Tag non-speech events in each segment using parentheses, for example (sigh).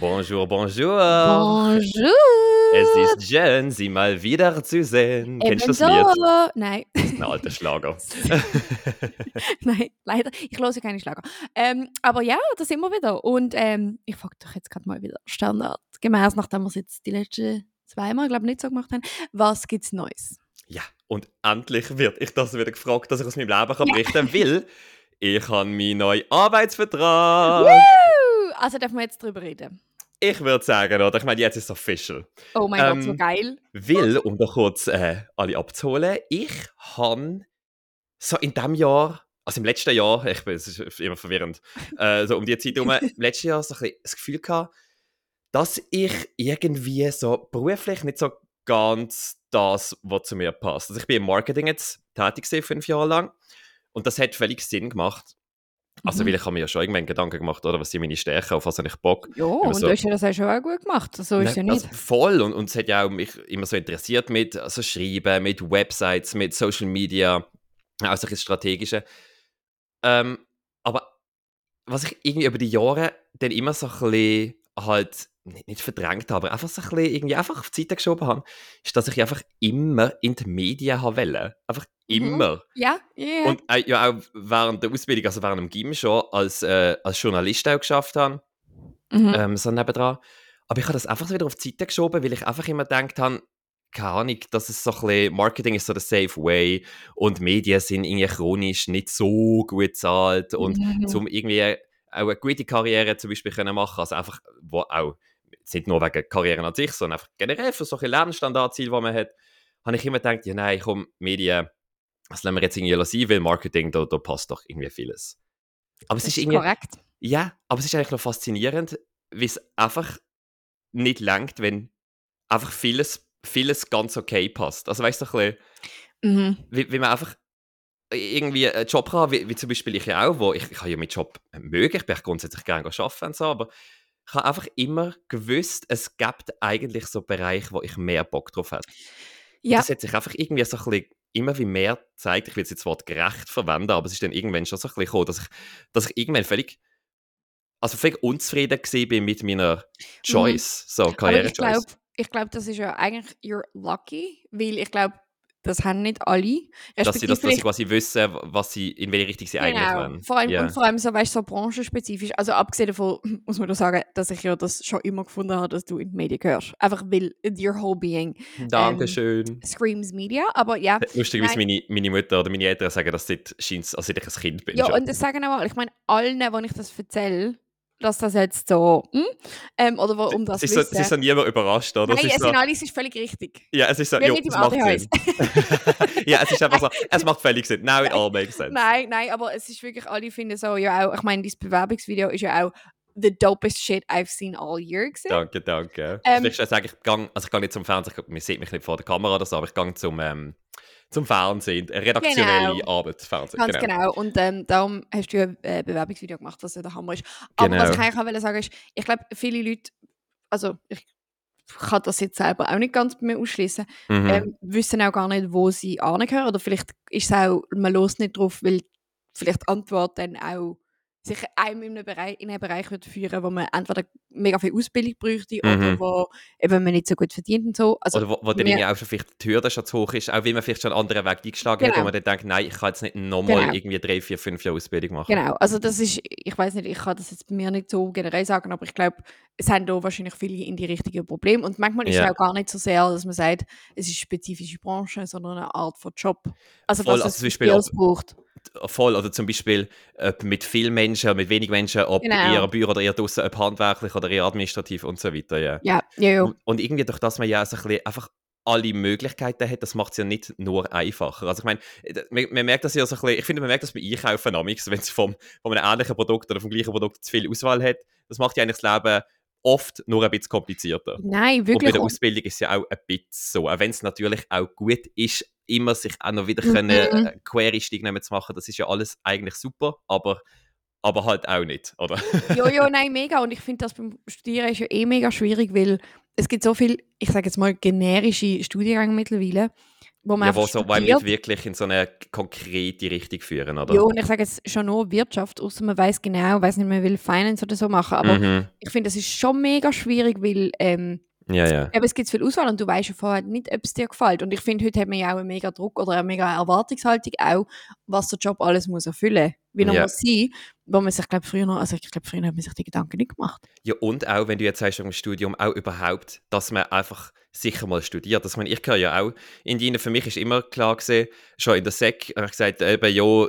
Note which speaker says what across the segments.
Speaker 1: Bonjour, bonjour.
Speaker 2: Bonjour.
Speaker 1: Es ist Jen, Sie mal wieder zu sehen. Kennst du das
Speaker 2: Ebenso.
Speaker 1: Lied?
Speaker 2: Nein,
Speaker 1: Das ist ein alter Schlager. (laughs)
Speaker 2: nein, leider. Ich höre keine Schlager. Ähm, aber ja, das immer wieder. Und ähm, ich frage doch jetzt gerade mal wieder standardgemäß, nachdem wir es jetzt die letzten zweimal, glaube ich, nicht so gemacht haben. Was gibt's Neues?
Speaker 1: ja, und endlich wird ich das wieder gefragt, dass ich aus meinem Leben kann berichten kann, weil ich habe meinen neuen Arbeitsvertrag.
Speaker 2: Woo! Also dürfen wir jetzt drüber reden.
Speaker 1: Ich würde sagen, oder? Ich meine, jetzt ist es official.
Speaker 2: Oh mein Gott, so
Speaker 1: Ähm,
Speaker 2: geil.
Speaker 1: Weil, um da kurz äh, alle abzuholen, ich habe so in diesem Jahr, also im letzten Jahr, ich bin, es ist immer verwirrend, (laughs) äh, so um die Zeit herum, im letzten Jahr so ein bisschen das Gefühl gehabt, dass ich irgendwie so beruflich nicht so ganz das, was zu mir passt. Also ich bin im Marketing jetzt tätig gewesen, fünf Jahre lang und das hat völlig Sinn gemacht. Also
Speaker 2: Mhm.
Speaker 1: weil ich habe mir ja schon irgendwann Gedanken gemacht, oder was sind meine Stärken, auf was habe ich Bock.
Speaker 2: Ja, und
Speaker 1: so-
Speaker 2: du hast ja das auch schon auch gut gemacht. So ist es ja
Speaker 1: Nein,
Speaker 2: nicht.
Speaker 1: Also voll und, und es hat ja auch mich immer so interessiert mit also Schreiben, mit Websites, mit Social Media, auch so das Strategische. Ähm, aber was ich irgendwie über die Jahre dann immer so ein bisschen halt nicht, nicht verdrängt habe, aber einfach so ein bisschen irgendwie einfach auf die Seite geschoben habe, ist, dass ich einfach immer in die Medien wollte. Einfach immer.
Speaker 2: Ja, ja, ja.
Speaker 1: Und äh, ja auch während der Ausbildung, also während dem Gym schon, als, äh, als Journalist auch geschafft habe
Speaker 2: Mhm.
Speaker 1: ähm, so nebendran. Aber ich habe das einfach wieder auf die Seite geschoben, weil ich einfach immer gedacht habe, keine Ahnung, dass es so ein bisschen, Marketing ist so der safe way und Medien sind irgendwie chronisch nicht so gut bezahlt und
Speaker 2: Mhm.
Speaker 1: zum irgendwie auch eine gute Karriere zum Beispiel können machen, also einfach, wo auch, nicht nur wegen Karrieren an sich, sondern einfach generell für solche Lebensstandardziele, die man hat, habe ich immer gedacht, ja nein, komm, Medien, das lassen wir jetzt irgendwie sein, weil Marketing, da, da passt doch irgendwie vieles. Aber es
Speaker 2: Das
Speaker 1: ist
Speaker 2: ist
Speaker 1: irgendwie,
Speaker 2: korrekt.
Speaker 1: ja, aber es ist eigentlich noch faszinierend, wie es einfach nicht langt, wenn einfach vieles, vieles ganz okay passt. Also weißt du, so ein bisschen,
Speaker 2: Mhm.
Speaker 1: wie, wie man einfach irgendwie einen Job kann, wie, wie zum Beispiel ich ja auch, wo ich, ich habe ja meinen Job mögen, ich bin grundsätzlich gerne arbeiten und so, aber ich habe einfach immer gewusst, es gibt eigentlich so Bereiche, wo ich mehr Bock drauf habe. Und
Speaker 2: Ja,
Speaker 1: Das hat sich einfach irgendwie so ein bisschen immer wie mehr gezeigt. Ich will jetzt das Wort gerecht verwenden, aber es ist dann irgendwann schon so ein bisschen gekommen, dass ich, dass ich irgendwann völlig, also völlig unzufrieden bin mit meiner Choice, so
Speaker 2: Mhm. ich
Speaker 1: Karriere-Choice.
Speaker 2: glaube, ich glaub, das ist ja eigentlich you're lucky, weil ich glaube, das haben nicht alle.
Speaker 1: Dass sie, das, dass sie quasi wissen, was sie, in welche Richtung sie eigentlich
Speaker 2: Genau,
Speaker 1: wollen.
Speaker 2: vor allem,
Speaker 1: Ja.
Speaker 2: und vor allem so, weißt, so branchenspezifisch. Also abgesehen davon (laughs) muss man doch sagen, dass ich ja das schon immer gefunden habe, dass du in die Medien gehörst. Einfach weil your whole being
Speaker 1: Dankeschön.
Speaker 2: screams Media. Aber ja, (laughs)
Speaker 1: Lustigerweise, meine, meine Mutter oder meine Eltern sagen, dass seit, also seit ich ein Kind bin.
Speaker 2: ja
Speaker 1: schon.
Speaker 2: und das sagen auch alle. Ich meine, allen, wenn ich das erzähle, dass das jetzt so, hm? ähm, oder wo, um das
Speaker 1: ist so, ist so niemand überrascht, oder?
Speaker 2: Nein,
Speaker 1: es
Speaker 2: es
Speaker 1: ist so,
Speaker 2: sind alle, es ist völlig richtig.
Speaker 1: ja, es ist so, jo, es macht. Sinn. (laughs) ja, es ist einfach so, (laughs) es macht völlig Sinn. Now it all makes sense.
Speaker 2: Nein, nein, aber es ist wirklich, alle finden so, ja auch, ich meine, dieses Bewerbungsvideo ist ja auch the dopest shit I've seen all year gewesen.
Speaker 1: Danke, danke.
Speaker 2: Ähm,
Speaker 1: Vielleicht schon sagen, ich gehe, also ich gehe nicht zum Fernsehen, ich- man sieht mich nicht vor der Kamera oder so, aber ich gehe zum, ähm, zum Fernsehen, eine redaktionelle
Speaker 2: Genau.
Speaker 1: Arbeit, Fernsehen.
Speaker 2: Ganz genau. Und ähm, darum hast du ein äh, Bewerbungsvideo gemacht, was ja der Hammer ist. Aber
Speaker 1: Genau.
Speaker 2: was ich eigentlich auch sagen ist, ich glaube, viele Leute, also ich kann das jetzt selber auch nicht ganz bei mir ausschließen,
Speaker 1: Mhm.
Speaker 2: ähm, wissen auch gar nicht, wo sie angehören. Oder vielleicht ist es auch, man los nicht drauf, weil vielleicht die Antwort dann auch sich einem in einen Bereich, in einen Bereich führen, wo man entweder mega viel Ausbildung bräuchte oder
Speaker 1: Mhm.
Speaker 2: wo eben man nicht so gut verdient und so. Also,
Speaker 1: Oder wo, wo dann irgendwie auch schon vielleicht die Hürde schon zu hoch ist, auch wenn man vielleicht schon einen anderen Weg eingeschlagen hat,
Speaker 2: Genau.
Speaker 1: wo man dann denkt, nein, ich kann jetzt nicht nochmal
Speaker 2: Genau.
Speaker 1: irgendwie drei, vier, fünf Jahre Ausbildung machen.
Speaker 2: Genau, also das ist, ich weiß nicht, ich kann das jetzt bei mir nicht so generell sagen, aber ich glaube, es haben da wahrscheinlich viele in die richtigen Probleme. Und manchmal ist
Speaker 1: Ja.
Speaker 2: es auch gar nicht so sehr, dass man sagt, es ist spezifische Branche, sondern eine Art von Job. Also
Speaker 1: Voll,
Speaker 2: dass
Speaker 1: also
Speaker 2: es
Speaker 1: zum Beispiel
Speaker 2: braucht.
Speaker 1: Voll, oder zum Beispiel ob mit vielen Menschen, mit wenig Menschen, ob
Speaker 2: Genau.
Speaker 1: eher Büro oder eher draußen, ob handwerklich oder eher administrativ und so weiter, ja.
Speaker 2: Ja, ja, ja.
Speaker 1: Und, und irgendwie durch das man ja so ein bisschen einfach alle Möglichkeiten hat, das macht es ja nicht nur einfacher. Also ich meine, man, man merkt das ja so ein bisschen, ich finde, man merkt das bei Einkaufen amigs, wenn es vom, von einem ähnlichen Produkt oder vom gleichen Produkt zu viel Auswahl hat. Das macht ja eigentlich das Leben oft nur ein bisschen komplizierter.
Speaker 2: Nein,
Speaker 1: Und bei
Speaker 2: wirklich.
Speaker 1: der Ausbildung ist es ja auch ein bisschen so. Auch wenn es natürlich auch gut ist, immer sich auch noch wieder
Speaker 2: Mhm.
Speaker 1: können, äh, Quereinstieg zu machen, das ist ja alles eigentlich super, aber, aber halt auch nicht, oder?
Speaker 2: Ja, ja, (laughs) nein, mega. Und ich finde, das beim Studieren ist ja eh mega schwierig, weil es gibt so viel, ich sage jetzt mal, generische Studiengänge mittlerweile, wo man
Speaker 1: Ja, wo so
Speaker 2: studiert.
Speaker 1: nicht wirklich in so eine konkrete Richtung führen, oder?
Speaker 2: Ja, und ich sage jetzt schon nur Wirtschaft, außer man weiß genau, weiß nicht, man will Finance oder so machen, aber
Speaker 1: Mhm.
Speaker 2: ich finde, das ist schon mega schwierig, weil ähm,
Speaker 1: Ja, ja.
Speaker 2: eben, es gibt viel Auswahl und du weißt ja vorher nicht, ob es dir gefällt. Und ich finde, heute hat man ja auch einen mega Druck oder eine mega Erwartungshaltung auch, was der Job alles muss erfüllen, wie er
Speaker 1: Ja.
Speaker 2: muss sein, wo man sich, glaube früher noch, also ich glaube, früher hat man sich die Gedanken nicht gemacht.
Speaker 1: Ja, und auch, wenn du jetzt sagst, im Studium, auch überhaupt, dass man einfach sicher mal studiert. Dass man, ich gehöre ja auch in die, für mich ist immer klar gewesen, schon in der SEC, habe ich gesagt, eben, ja,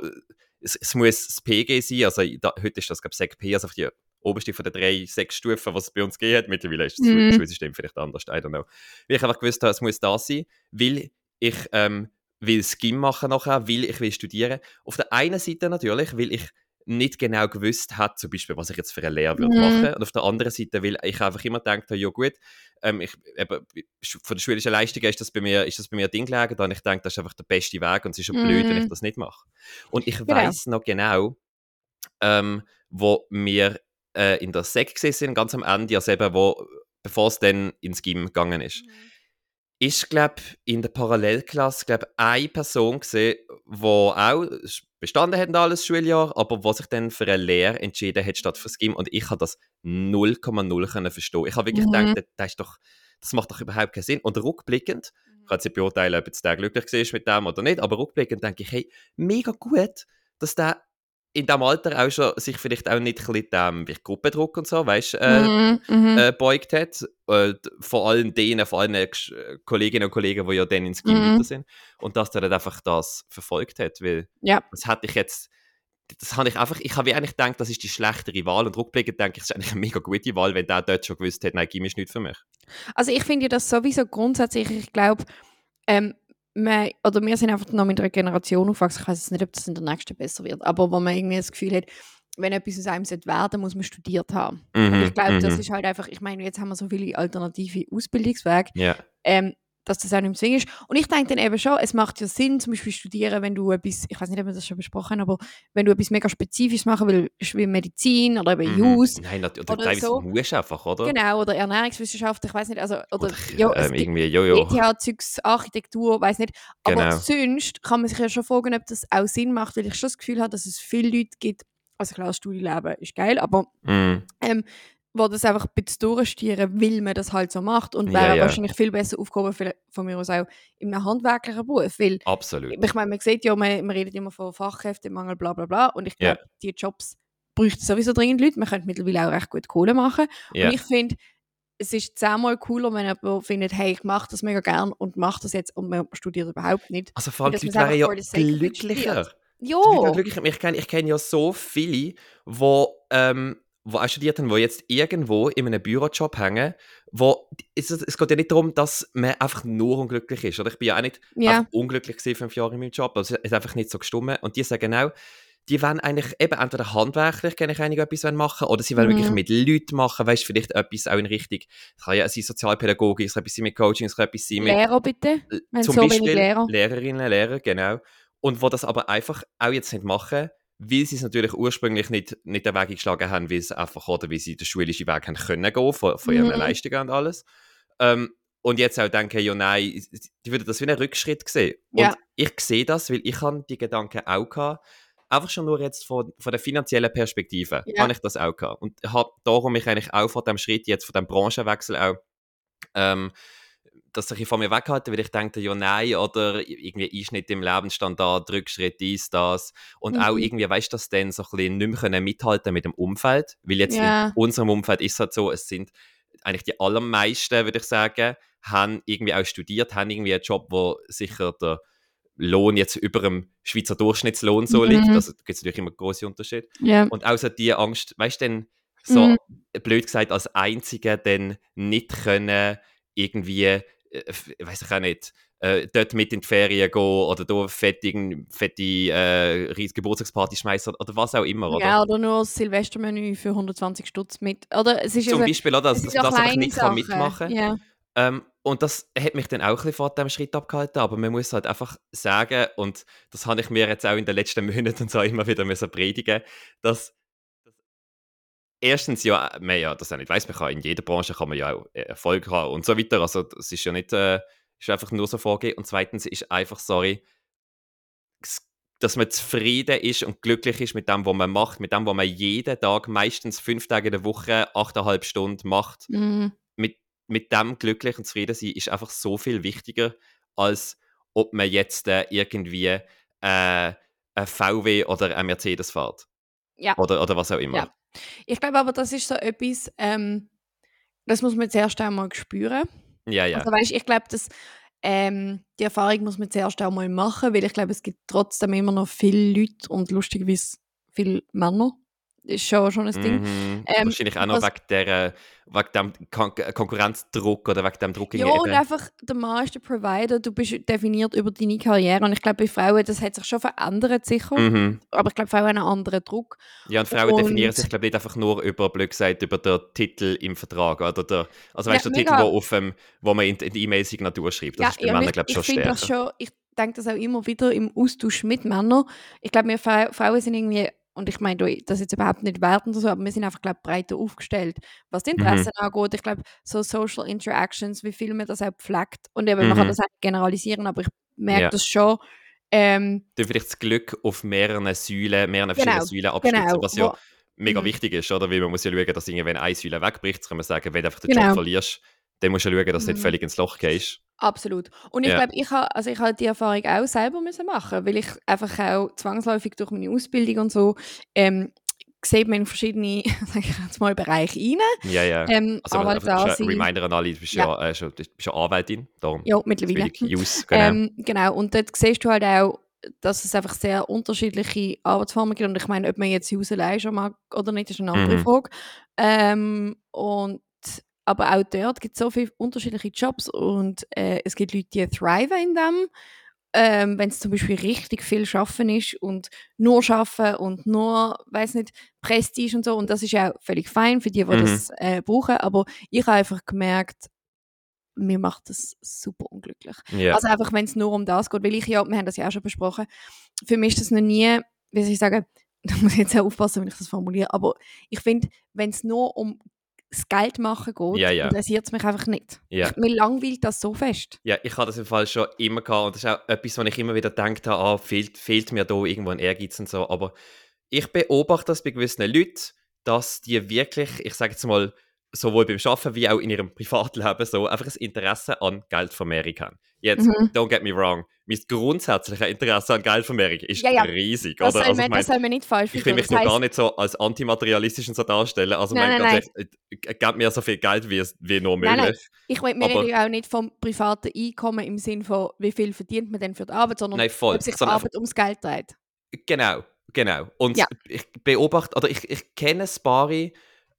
Speaker 1: es, es muss das PG sein, also da, heute ist das, glaube ich, SEC P, also die oberste von den drei Sechs-Stufen, was es bei uns gegeben hat. Mittlerweile ist das
Speaker 2: Mhm.
Speaker 1: Schulsystem vielleicht anders, I don't know. Weil ich einfach gewusst habe, es muss das sein, weil ich ähm, will Skim machen nachher, weil ich will studieren. Auf der einen Seite natürlich, weil ich nicht genau gewusst habe, zum Beispiel, was ich jetzt für eine Lehre würde
Speaker 2: Mhm.
Speaker 1: machen. Und auf der anderen Seite, weil ich einfach immer gedacht habe, ja gut, ähm, ich, eben, von der schulischen Leistung ist das bei mir, ist das bei mir Ding gelegen, dann ich denke, das ist einfach der beste Weg und es ist schon blöd, wenn ich
Speaker 2: Mhm.
Speaker 1: das nicht mache. Und ich
Speaker 2: Genau.
Speaker 1: weiß noch genau, ähm, wo wir äh, in der Sek sind, ganz am Ende, also eben, wo, bevor es dann ins Gym gegangen ist, ist, glaube in der Parallelklasse, glaube eine Person gesehen, die auch bestanden hat in alles Schuljahr, aber was sich dann für eine Lehre entschieden hat statt fürs Gym. Und ich habe das 0,0 können verstehen. Ich habe wirklich
Speaker 2: Mhm.
Speaker 1: gedacht, das, ist doch, das macht doch überhaupt keinen Sinn. Und rückblickend, ich kann jetzt beurteilen, ob jetzt der glücklich war mit dem oder nicht, aber rückblickend denke ich, hey, mega gut, dass der in diesem Alter auch schon sich vielleicht auch nicht ein dem wie Gruppendruck und so, weißt äh,
Speaker 2: Mhm, mhm.
Speaker 1: äh, beugt hat. Äh, vor allem denen, vor allem äh, äh, Kolleginnen und Kollegen, die ja dann ins Gym
Speaker 2: Mhm.
Speaker 1: weiter sind. Und dass der dann einfach das verfolgt hat. Weil
Speaker 2: Ja.
Speaker 1: das hätte ich jetzt. Das habe ich einfach, ich habe eigentlich gedacht, das ist die schlechtere Wahl und rückblickend denke ich, es ist eigentlich eine mega gute Wahl, wenn der dort schon gewusst hat, nein, Gym ist nicht für mich.
Speaker 2: Also ich finde ja das sowieso grundsätzlich, ich glaube, ähm, wir, oder wir sind einfach noch mit einer Generation aufgewachsen, ich weiß jetzt nicht, ob das in der nächsten besser wird, aber wo man irgendwie das Gefühl hat, wenn etwas aus einem sollte werden muss man studiert haben. Und
Speaker 1: Mhm,
Speaker 2: ich glaube, das
Speaker 1: mhm.
Speaker 2: ist halt einfach, ich meine, jetzt haben wir so viele alternative Ausbildungswege,
Speaker 1: Ja,
Speaker 2: ähm, dass das auch nicht mehr zwingend ist. Und ich denke dann eben schon, es macht ja Sinn, zum Beispiel studieren, wenn du etwas, ich weiß nicht, ob wir das schon besprochen haben, aber wenn du etwas mega Spezifisches machen willst, wie Medizin oder eben
Speaker 1: mhm.
Speaker 2: Use,
Speaker 1: Nein, oder
Speaker 2: oder
Speaker 1: teilweise
Speaker 2: so.
Speaker 1: musst du einfach, oder?
Speaker 2: genau, oder Ernährungswissenschaft, ich weiß nicht, also, oder,
Speaker 1: Oder
Speaker 2: ja,
Speaker 1: ähm, irgendwie, jojo.
Speaker 2: ETH-Zeugs, Architektur, weiß nicht. Aber
Speaker 1: Genau.
Speaker 2: sonst kann man sich ja schon fragen, ob das auch Sinn macht, weil ich schon das Gefühl habe, dass es viele Leute gibt, also klar, das Studienleben ist geil, aber
Speaker 1: Mhm.
Speaker 2: ähm, wo das einfach ein bisschen durchstieren, weil man das halt so macht und
Speaker 1: Ja,
Speaker 2: wäre
Speaker 1: ja.
Speaker 2: wahrscheinlich viel besser aufgehoben von mir aus auch in einem handwerklichen Beruf, weil
Speaker 1: Absolut.
Speaker 2: ich meine, man sieht ja, man, man redet immer von Fachkräftemangel, bla bla bla und ich
Speaker 1: Ja.
Speaker 2: glaube, die Jobs bräuchten sowieso dringend Leute, man könnte mittlerweile auch recht gut Kohle machen
Speaker 1: Ja.
Speaker 2: und ich finde, es ist zehnmal cooler, wenn jemand findet, hey, ich mache das mega gern und mache das jetzt und man studiert überhaupt nicht.
Speaker 1: Also vor allem die Leute wären ja glücklicher.
Speaker 2: Ja.
Speaker 1: Ich kenne ich kenn ja so viele, ähm, wo auch studiert haben, die jetzt irgendwo in einem Bürojob hängen, wo es, es geht ja nicht darum, dass man einfach nur unglücklich ist. Oder ich bin ja auch nicht einfach unglücklich gewesen, fünf Jahre in meinem Job. Also es ist einfach nicht so gestummt. Und die sagen auch, die wollen eigentlich eben entweder handwerklich ich einige etwas machen oder sie wollen
Speaker 2: Mhm.
Speaker 1: wirklich mit Leuten machen, weißt vielleicht etwas auch in Richtung, es kann ja sein Sozialpädagogik, es kann etwas sein mit Coaching, es kann etwas sein mit
Speaker 2: Lehrer bitte, wenn
Speaker 1: zum
Speaker 2: so
Speaker 1: Beispiel
Speaker 2: Lehrer.
Speaker 1: Lehrerinnen, Lehrer, genau. Und wo das aber einfach auch jetzt nicht machen, weil sie es natürlich ursprünglich nicht, nicht den Weg geschlagen haben, weil sie einfach oder weil sie den schulischen Weg haben können gehen, von, von ihren
Speaker 2: Mhm.
Speaker 1: Leistungen und alles. Ähm, und jetzt auch denken, ja nein, die würden das wie einen Rückschritt sehen.
Speaker 2: Ja.
Speaker 1: Und ich sehe das, weil ich habe die Gedanken auch gehabt, einfach schon nur jetzt von, von der finanziellen Perspektive,
Speaker 2: Ja.
Speaker 1: habe ich das auch gehabt. Und habe darum mich eigentlich auch von dem Schritt jetzt, von dem Branchenwechsel auch, ähm, dass ich von mir weghalte, weil ich denke, ja nein, oder irgendwie Einschnitt im Lebensstandard, Rückschritt, dies, das. Und
Speaker 2: Mhm.
Speaker 1: auch irgendwie, weißt du, dass dann so ein bisschen nicht mehr können mithalten mit dem Umfeld, weil jetzt
Speaker 2: Ja.
Speaker 1: in unserem Umfeld ist es halt so, es sind eigentlich die allermeisten, würde ich sagen, haben irgendwie auch studiert, haben irgendwie einen Job, wo sicher der Lohn jetzt über dem Schweizer Durchschnittslohn so
Speaker 2: Mhm.
Speaker 1: liegt. Also gibt es natürlich immer große Unterschiede.
Speaker 2: Ja.
Speaker 1: Und so die Angst, weißt du, so
Speaker 2: Mhm.
Speaker 1: blöd gesagt, als Einziger dann nicht können irgendwie, äh, f- weiß ich auch nicht, äh, dort mit in die Ferien gehen oder da fette, fette äh, riesige Geburtstagsparty schmeißen oder was auch immer, oder?
Speaker 2: ja, oder nur das Silvestermenü für 120 Stutz mit. Oder es ist
Speaker 1: Zum
Speaker 2: also,
Speaker 1: Beispiel, oder, dass, dass das einfach
Speaker 2: kleine
Speaker 1: nicht kann mitmachen
Speaker 2: Ja.
Speaker 1: Ähm, und das hat mich dann auch ein bisschen vor diesem Schritt abgehalten, aber man muss halt einfach sagen, und das habe ich mir jetzt auch in den letzten Monaten (laughs) und so immer wieder müssen predigen, dass dass erstens ja, man ja das auch nicht weiß, man kann in jeder Branche kann man ja auch Erfolg haben und so weiter, also das ist ja nicht, äh, ist einfach nur so vorgehen. Und zweitens ist einfach, sorry, dass man zufrieden ist und glücklich ist mit dem, was man macht, mit dem, was man jeden Tag, meistens fünf Tage in der Woche, achteinhalb Stunden macht.
Speaker 2: Mhm.
Speaker 1: Mit, mit dem glücklich und zufrieden sein ist einfach so viel wichtiger, als ob man jetzt äh, irgendwie äh, ein VW oder ein Mercedes fährt.
Speaker 2: Ja.
Speaker 1: Oder, oder was auch immer.
Speaker 2: Ja. Ich glaube aber, das ist so etwas, ähm, das muss man zuerst einmal spüren.
Speaker 1: Ja, ja.
Speaker 2: Also weißt, ich glaube, dass ähm, die Erfahrung muss man zuerst einmal machen, weil ich glaube, es gibt trotzdem immer noch viele Leute und lustigerweise viele Männer, ist schon, schon ein Ding.
Speaker 1: Mhm.
Speaker 2: Ähm,
Speaker 1: Wahrscheinlich auch noch wegen, der, wegen dem Kon Konkurrenzdruck oder wegen dem Druck
Speaker 2: Ja, und einfach der Mann ist der Provider, du bist definiert über deine Karriere und ich glaube, bei Frauen, das hat sich schon verändert sicher,
Speaker 1: Mhm.
Speaker 2: aber ich glaube, Frauen haben einen anderen Druck.
Speaker 1: Ja, und Frauen definieren
Speaker 2: Und-
Speaker 1: sich, glaube ich, nicht einfach nur über, blöd gesagt, über den Titel im Vertrag. Oder der, also
Speaker 2: Ja,
Speaker 1: weißt du, der Titel,
Speaker 2: mega.
Speaker 1: wo, auf dem, wo man in, in die E-Mail-Signatur schreibt. Das ist bei
Speaker 2: ja,
Speaker 1: Männern, glaube ich, schon stärker.
Speaker 2: schon, ich denke das auch immer wieder im Austausch mit Männern. Ich glaube, wir Frau, Frauen sind irgendwie, und ich meine das ist jetzt überhaupt nicht wertend oder so, aber wir sind einfach, glaube breiter aufgestellt, was die
Speaker 1: Mhm.
Speaker 2: Interessen angeht. Ich glaube, so Social Interactions, wie viel man das auch pflegt. Und eben, man kann
Speaker 1: Mhm.
Speaker 2: das auch generalisieren, aber ich merke
Speaker 1: Ja.
Speaker 2: das schon. Ähm,
Speaker 1: Du vielleicht das Glück auf mehreren Säulen, mehreren verschiedenen
Speaker 2: Genau,
Speaker 1: Säulen abstützen,
Speaker 2: genau,
Speaker 1: was ja
Speaker 2: wo-
Speaker 1: mega
Speaker 2: Mhm.
Speaker 1: wichtig ist, oder? Weil man muss ja schauen, dass irgendwann eine Säule wegbricht. Kann man sagen, wenn du einfach den
Speaker 2: Genau.
Speaker 1: Job verlierst, dann musst du schauen, dass du nicht
Speaker 2: Mhm.
Speaker 1: völlig ins Loch gehst.
Speaker 2: Absolut. Und ich
Speaker 1: Ja.
Speaker 2: glaube, ich habe also ich habe die Erfahrung auch selber müssen machen, weil ich einfach auch zwangsläufig durch meine Ausbildung und so ähm, sieht man in verschiedene, (laughs) sag ich jetzt mal, Bereiche rein.
Speaker 1: Ja, ja.
Speaker 2: Ähm,
Speaker 1: Also,
Speaker 2: Anwalt
Speaker 1: einfach
Speaker 2: da
Speaker 1: ein. Reminder an alle, du bist ja, äh, schon, bist ja Anwältin, darum.
Speaker 2: Ja, mittlerweile.
Speaker 1: Use, genau.
Speaker 2: Ähm, genau. Und dort siehst du halt auch, dass es einfach sehr unterschiedliche Arbeitsformen gibt. Und ich meine, ob man jetzt Haus allein schon mag oder nicht, ist eine andere
Speaker 1: Mhm.
Speaker 2: Frage. Ähm, und, aber auch dort gibt es so viele unterschiedliche Jobs und äh, es gibt Leute, die thriven in dem. Ähm, wenn es zum Beispiel richtig viel Schaffen ist und nur Schaffen und nur, weiß nicht, Prestige und so. Und das ist auch völlig fein für die, die
Speaker 1: Mhm.
Speaker 2: das äh, brauchen. Aber ich habe einfach gemerkt, mir macht das super unglücklich.
Speaker 1: ja.
Speaker 2: Also einfach, wenn es nur um das geht, weil ich ja, wir haben das ja auch schon besprochen, für mich ist das noch nie, wie soll ich sagen, (laughs) da muss ich jetzt auch aufpassen, wenn ich das formuliere, aber ich finde, wenn es nur um das Geld machen geht,
Speaker 1: Ja, ja.
Speaker 2: interessiert es mich einfach nicht.
Speaker 1: Ja.
Speaker 2: Ich, mir langweilt das so fest.
Speaker 1: Ja, ich habe das im Fall schon immer gehabt und das ist auch etwas, wo ich immer wieder gedacht habe, ah, fehlt, fehlt mir da irgendwo ein Ehrgeiz und so, aber ich beobachte das bei gewissen Leuten, dass die wirklich, ich sage jetzt mal, sowohl beim Arbeiten wie auch in ihrem Privatleben so einfach ein Interesse an Geldvermehrung haben. Jetzt,
Speaker 2: Mhm.
Speaker 1: don't get me wrong, mein grundsätzliches Interesse an Geldvermehrung ist
Speaker 2: Ja, ja.
Speaker 1: riesig,
Speaker 2: Das,
Speaker 1: oder?
Speaker 2: soll,
Speaker 1: Also,
Speaker 2: man,
Speaker 1: ich mein,
Speaker 2: das soll man nicht falsch
Speaker 1: ich will mich noch
Speaker 2: Das
Speaker 1: gar nicht so als antimaterialistisch und so darstellen. Also,
Speaker 2: Nein,
Speaker 1: mein,
Speaker 2: nein,
Speaker 1: ganz ehrlich, äh, gebt mir so viel Geld wie, wie nur
Speaker 2: Nein, nein.
Speaker 1: möglich.
Speaker 2: Ich will, wir reden ja auch nicht vom privaten Einkommen im Sinn von, wie viel verdient man denn für die Arbeit, sondern
Speaker 1: Nein, voll.
Speaker 2: ob sich die
Speaker 1: Sondern
Speaker 2: Arbeit ums Geld dreht.
Speaker 1: Genau, genau. Und
Speaker 2: Ja.
Speaker 1: ich beobachte, oder ich, ich kenne paar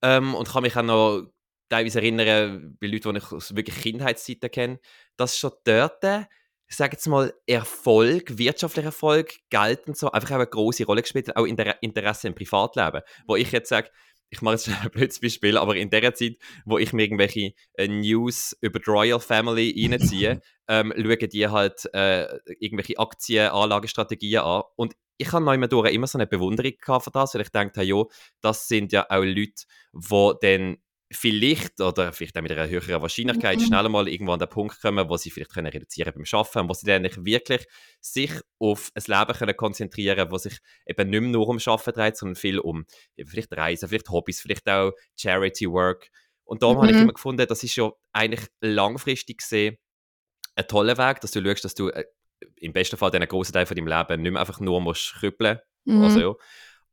Speaker 1: ähm, und kann mich auch noch teilweise erinnern, bei Leuten, die ich aus wirklich Kindheitszeiten kenne, dass schon dort, ich sage jetzt mal, Erfolg, wirtschaftlicher Erfolg, Geld und so, einfach auch eine große Rolle gespielt hat, auch in der Interesse im Privatleben. Wo ich jetzt sage, ich mache jetzt ein blödes Beispiel, aber in der Zeit, wo ich mir irgendwelche äh, News über die Royal Family reinziehe, (laughs) ähm, schauen die halt äh, irgendwelche Aktien, Anlagestrategien an. Und ich habe durch immer so eine Bewunderung gehabt für das, weil ich dachte, ja, das sind ja auch Leute, die dann vielleicht oder vielleicht auch mit einer höheren Wahrscheinlichkeit
Speaker 2: Mhm.
Speaker 1: schneller mal irgendwo an den Punkt kommen, wo sie vielleicht können reduzieren beim Arbeiten und wo sie dann eigentlich wirklich sich auf ein Leben können konzentrieren wo sich eben nicht mehr nur um Arbeiten dreht, sondern viel um vielleicht Reisen, vielleicht Hobbys, vielleicht auch Charity Work. Und darum habe ich
Speaker 2: Mhm.
Speaker 1: immer gefunden, das ist ja eigentlich langfristig gesehen ein toller Weg, dass du schaust, dass du äh, im besten Fall einen großen Teil von deinem Leben nicht mehr einfach nur musst krüppeln
Speaker 2: Mhm.
Speaker 1: also, ja.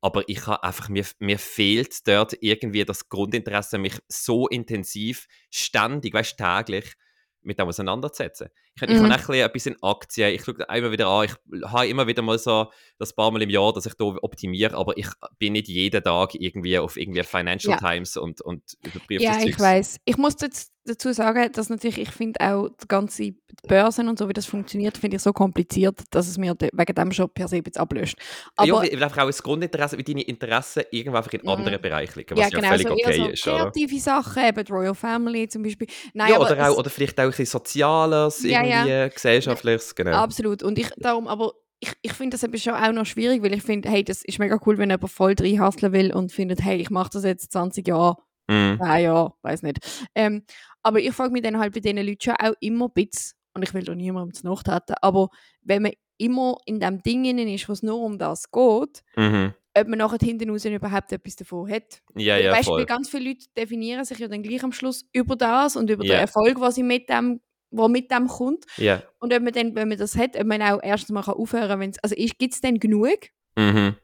Speaker 1: Aber ich habe einfach, mir, mir fehlt dort irgendwie das Grundinteresse, mich so intensiv, ständig, weißt täglich mit dem auseinanderzusetzen. Ich, ich
Speaker 2: Mhm.
Speaker 1: habe auch ein bisschen Aktien, ich schaue immer wieder an, ich habe immer wieder mal so das paar Mal im Jahr, dass ich da optimiere, aber ich bin nicht jeden Tag irgendwie auf irgendwie Financial
Speaker 2: Ja.
Speaker 1: Times und, und überprüfe
Speaker 2: Ja,
Speaker 1: das
Speaker 2: ich
Speaker 1: Zeugs.
Speaker 2: weiß. Ich muss jetzt dazu sagen, dass natürlich, ich finde auch die ganze Börsen und so, wie das funktioniert, finde ich so kompliziert, dass es mir wegen dem schon per se ein bisschen ablöscht. Aber
Speaker 1: ja, weil einfach auch das Grundinteresse, wie deine Interessen irgendwo einfach in
Speaker 2: Mhm.
Speaker 1: anderen Bereichen liegen, was ja,
Speaker 2: genau,
Speaker 1: völlig
Speaker 2: so
Speaker 1: okay
Speaker 2: so
Speaker 1: ist. Oder?
Speaker 2: kreative Sachen, eben die Royal Family zum Beispiel. Nein,
Speaker 1: ja, oder, auch,
Speaker 2: es-
Speaker 1: oder vielleicht auch ein bisschen Soziales,
Speaker 2: Ja, ja.
Speaker 1: irgendwie Gesellschaftliches, genau.
Speaker 2: Absolut. Und ich darum, aber ich, ich finde das eben schon auch noch schwierig, weil ich finde, hey, das ist mega cool, wenn jemand voll reinhasseln will und findet, hey, ich mache das jetzt 20 Jahre,
Speaker 1: Mhm.
Speaker 2: ah ja, weiß nicht. Ähm, aber ich frage mich dann halt bei diesen Leuten schon auch immer ein bisschen, und ich will da niemandem zu nachtreten, aber wenn man immer in dem Ding innen ist, wo es nur um das geht,
Speaker 1: Mhm.
Speaker 2: ob man nachher hinten raus überhaupt etwas davon hat.
Speaker 1: Ja, ja,
Speaker 2: weißt,
Speaker 1: voll.
Speaker 2: ganz viele Leute definieren sich ja dann gleich am Schluss über das und über
Speaker 1: Ja.
Speaker 2: den Erfolg, was sie mit dem, wo mit dem kommt.
Speaker 1: Ja.
Speaker 2: Und ob man dann, wenn man das hat, ob man auch erstens mal kann aufhören kann, also gibt es dann genug
Speaker 1: Mhm.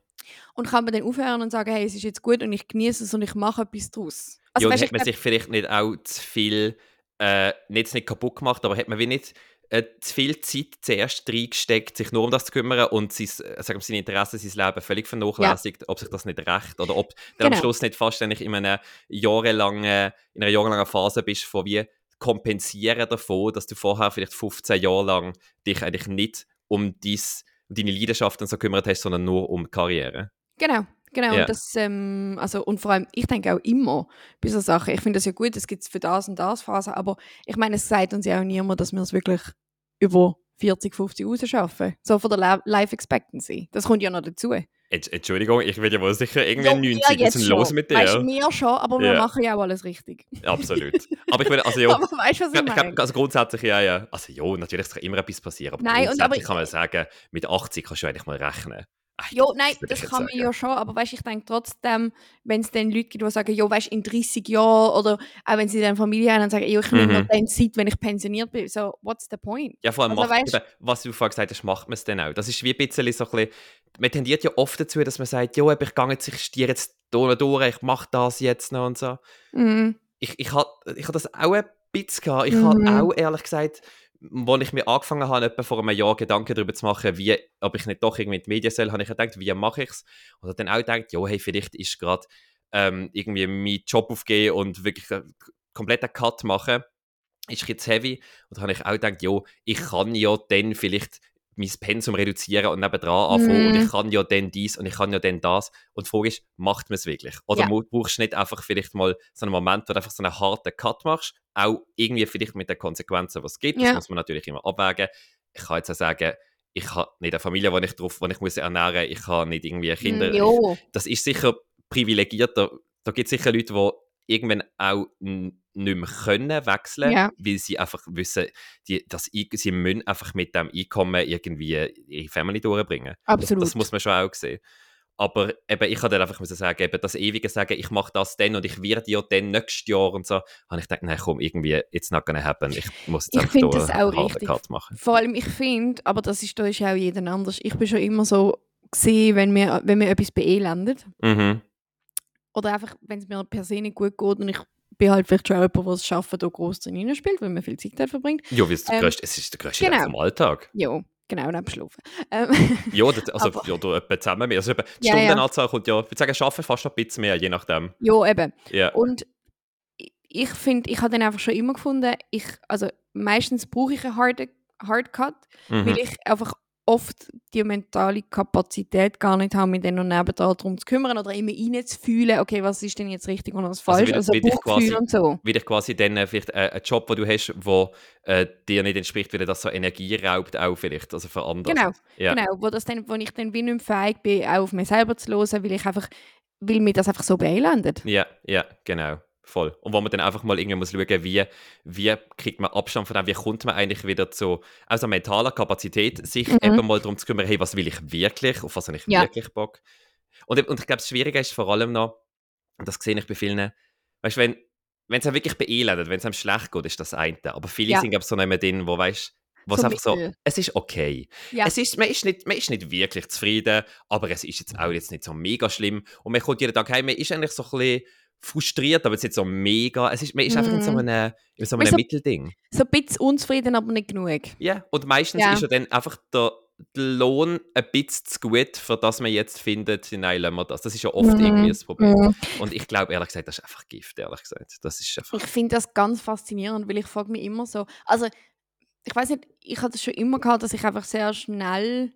Speaker 2: Und kann man dann aufhören und sagen, hey, es ist jetzt gut und ich genieße es und ich mache etwas draus. Also,
Speaker 1: ja, und hat man sich vielleicht nicht auch zu viel, äh, nicht, nicht kaputt gemacht, aber hat man wie nicht äh, zu viel Zeit zuerst reingesteckt, sich nur um das zu kümmern und sein, äh, sagen wir, seine Interessen, sein Leben völlig vernachlässigt, ob sich das nicht recht oder ob du am
Speaker 2: Genau.
Speaker 1: Schluss nicht fast eigentlich in einer jahrelangen, in einer jahrelangen Phase bist von wie kompensieren davon, dass du vorher vielleicht 15 Jahre lang dich eigentlich nicht um, um deine Leidenschaften so gekümmert hast, sondern nur um Karriere.
Speaker 2: Genau, genau.
Speaker 1: Ja.
Speaker 2: Und, das, ähm, also, und vor allem, ich denke auch immer bei so Sachen, ich finde das ja gut, es gibt für das und das Phasen, aber ich meine, es sagt uns ja auch niemand, dass wir es wirklich über 40, 50 rausschaffen. So von der Life Expectancy. Das kommt ja noch dazu.
Speaker 1: Entsch- Entschuldigung, ich will ja wohl sicher irgendwie
Speaker 2: Ja,
Speaker 1: 90.
Speaker 2: wir
Speaker 1: Was ist los mit dir?
Speaker 2: Weißt wir schon, aber wir
Speaker 1: Ja.
Speaker 2: machen ja auch alles richtig.
Speaker 1: Absolut. Aber ich will, also (laughs) ja,
Speaker 2: Aber weißt du, was
Speaker 1: ich,
Speaker 2: ich meine?
Speaker 1: glaub, also grundsätzlich ja, ja. Also ja, natürlich es kann immer etwas passieren, aber
Speaker 2: Nein, und
Speaker 1: grundsätzlich
Speaker 2: aber-
Speaker 1: kann man sagen, mit 80 kannst du eigentlich mal rechnen.
Speaker 2: Ja, nein, das
Speaker 1: jetzt
Speaker 2: kann man ja schon, aber weißt, ich denke trotzdem, wenn es dann Leute gibt, die sagen, ja, weißt, in 30 Jahren oder auch wenn sie dann Familie haben und sagen, ja, ich nehme
Speaker 1: Mhm.
Speaker 2: noch dann Zeit, wenn ich pensioniert bin, so, what's the point?
Speaker 1: Ja, vor allem,
Speaker 2: Also,
Speaker 1: macht,
Speaker 2: weißt-
Speaker 1: eben, was du vorhin gesagt hast, macht man es dann auch. Das ist wie ein bisschen so ein bisschen, man tendiert ja oft dazu, dass man sagt, eben, ich gehe jetzt, ich stiere jetzt noch durch, ich mache das jetzt noch und so.
Speaker 2: Mhm.
Speaker 1: ich, ich hatte ich hat das auch ein bisschen gehabt. Ich
Speaker 2: Mhm.
Speaker 1: habe auch ehrlich gesagt, als ich mir angefangen habe, etwa vor einem Jahr Gedanken darüber zu machen, wie, ob ich nicht doch irgendwie in die Medien soll, habe ich gedacht, wie mache ich es? Und habe dann auch gedacht, ja, hey, vielleicht ist gerade ähm, irgendwie meinen Job aufgeben und wirklich einen kompletten Cut machen, ist jetzt heavy. Und dann habe ich auch gedacht, ja, ich kann ja dann vielleicht mein Pensum reduzieren und nebendran anfangen und
Speaker 2: Mhm.
Speaker 1: ich kann ja dann dies und ich kann ja dann das. Und die Frage ist, macht man es wirklich? Oder
Speaker 2: Ja.
Speaker 1: brauchst du nicht einfach vielleicht mal so einen Moment, wo du einfach so einen harten Cut machst, auch irgendwie vielleicht mit den Konsequenzen, was es gibt, das
Speaker 2: Ja.
Speaker 1: muss man natürlich immer abwägen. Ich kann jetzt auch sagen, ich habe nicht eine Familie, die ich, drauf, die ich muss ernähren muss, ich habe nicht irgendwie Kinder.
Speaker 2: Mm.
Speaker 1: Das ist sicher privilegiert, da, gibt es sicher Leute, die irgendwann auch nicht mehr können wechseln,
Speaker 2: Ja.
Speaker 1: weil sie einfach wissen, die, dass I- sie müssen einfach mit dem Einkommen irgendwie ihre Family durchbringen.
Speaker 2: Absolut.
Speaker 1: Das, das muss man schon auch sehen. Aber eben, ich habe dann einfach müssen sagen, eben das ewige Sagen, ich mache das dann und ich werde ja dann nächstes Jahr und so, habe ich gedacht, nein, komm, irgendwie, it's not gonna happen. Ich muss jetzt
Speaker 2: Ich
Speaker 1: einfach
Speaker 2: finde
Speaker 1: da
Speaker 2: das auch richtig.
Speaker 1: Machen.
Speaker 2: Vor allem, ich finde, aber das ist, da ist auch jeder anders. Ich bin schon immer so gesehen, wenn mir, wenn mir etwas beelendet.
Speaker 1: Mhm.
Speaker 2: Oder einfach, wenn es mir per se nicht gut geht und ich bin halt vielleicht schon jemand, der das Schaffen da groß drin spielt, weil man viel Zeit dort verbringt.
Speaker 1: Ja, weil es, der
Speaker 2: Ähm,
Speaker 1: grösste, es ist der grösste
Speaker 2: genau.
Speaker 1: Vom Alltag.
Speaker 2: Ja, genau, neben Schlafen. Ähm, (laughs)
Speaker 1: Ja, das, also
Speaker 2: Aber-
Speaker 1: ja, da etwa zusammen mehr. Also die
Speaker 2: Ja, ja.
Speaker 1: Stundenanzahl kommt ja, ich würde sagen, arbeiten fast noch ein bisschen mehr, je nachdem.
Speaker 2: ja, eben.
Speaker 1: Ja.
Speaker 2: Und ich- ich finde, ich habe dann einfach schon immer gefunden, ich, also meistens brauche ich einen harten Hardcut,
Speaker 1: Mhm.
Speaker 2: weil ich einfach oft die mentale Kapazität gar nicht habe, mich dann noch nebenan darum zu kümmern oder immer reinzufühlen, okay, was ist denn jetzt richtig und was falsch,
Speaker 1: wie-
Speaker 2: also,
Speaker 1: wie dich
Speaker 2: Bauchgefühl
Speaker 1: quasi-
Speaker 2: und so.
Speaker 1: Wie dich quasi dann äh, vielleicht äh, einen Job, den du hast, der äh, dir nicht entspricht, weil das so Energie raubt, auch vielleicht, also für andere.
Speaker 2: Genau,
Speaker 1: Ja.
Speaker 2: genau, wo, das dann, wo ich dann wie nicht mehr fähig bin, auch auf mich selber zu hören, weil ich einfach, weil mir das einfach so beelendet.
Speaker 1: Ja, ja, genau. Voll. Und wo man dann einfach mal irgendwie muss schauen, wie, wie kriegt man Abstand von dem, wie kommt man eigentlich wieder zu also mentaler Kapazität, sich
Speaker 2: Mhm.
Speaker 1: eben mal darum zu kümmern, hey, was will ich wirklich, auf was habe ich
Speaker 2: Ja.
Speaker 1: wirklich Bock. Und, und ich glaube, das Schwierige ist vor allem noch, und das sehe ich bei vielen, weißt du, wenn wenn es einem wirklich beelendet, wenn es einem schlecht geht, ist das eine. Aber viele
Speaker 2: Ja.
Speaker 1: sind, glaube ich, so nicht drin, wo, weißt wo es
Speaker 2: So
Speaker 1: einfach so, es ist okay.
Speaker 2: Ja.
Speaker 1: Es ist, man, ist nicht, man ist nicht wirklich zufrieden, aber es ist jetzt auch jetzt nicht so mega schlimm. Und man kommt jeden Tag heim, man ist eigentlich so ein bisschen frustriert, aber jetzt nicht so mega. Es ist, man ist einfach in so
Speaker 2: Mhm.
Speaker 1: einem, in so einem
Speaker 2: ist so-
Speaker 1: Mittelding.
Speaker 2: So ein bisschen unzufrieden, aber nicht genug.
Speaker 1: Ja, und meistens
Speaker 2: Ja.
Speaker 1: ist ja dann einfach der, der Lohn ein bisschen zu gut, für das man jetzt findet, nein, lassen wir das. Das ist ja oft
Speaker 2: Mhm.
Speaker 1: irgendwie das Problem.
Speaker 2: Mhm.
Speaker 1: Und ich glaube, ehrlich gesagt, das ist einfach Gift, ehrlich gesagt. Das ist einfach...
Speaker 2: Ich finde das ganz faszinierend, weil ich frage mich immer so, also ich weiß nicht, ich hatte das schon immer gehabt, dass ich einfach sehr schnell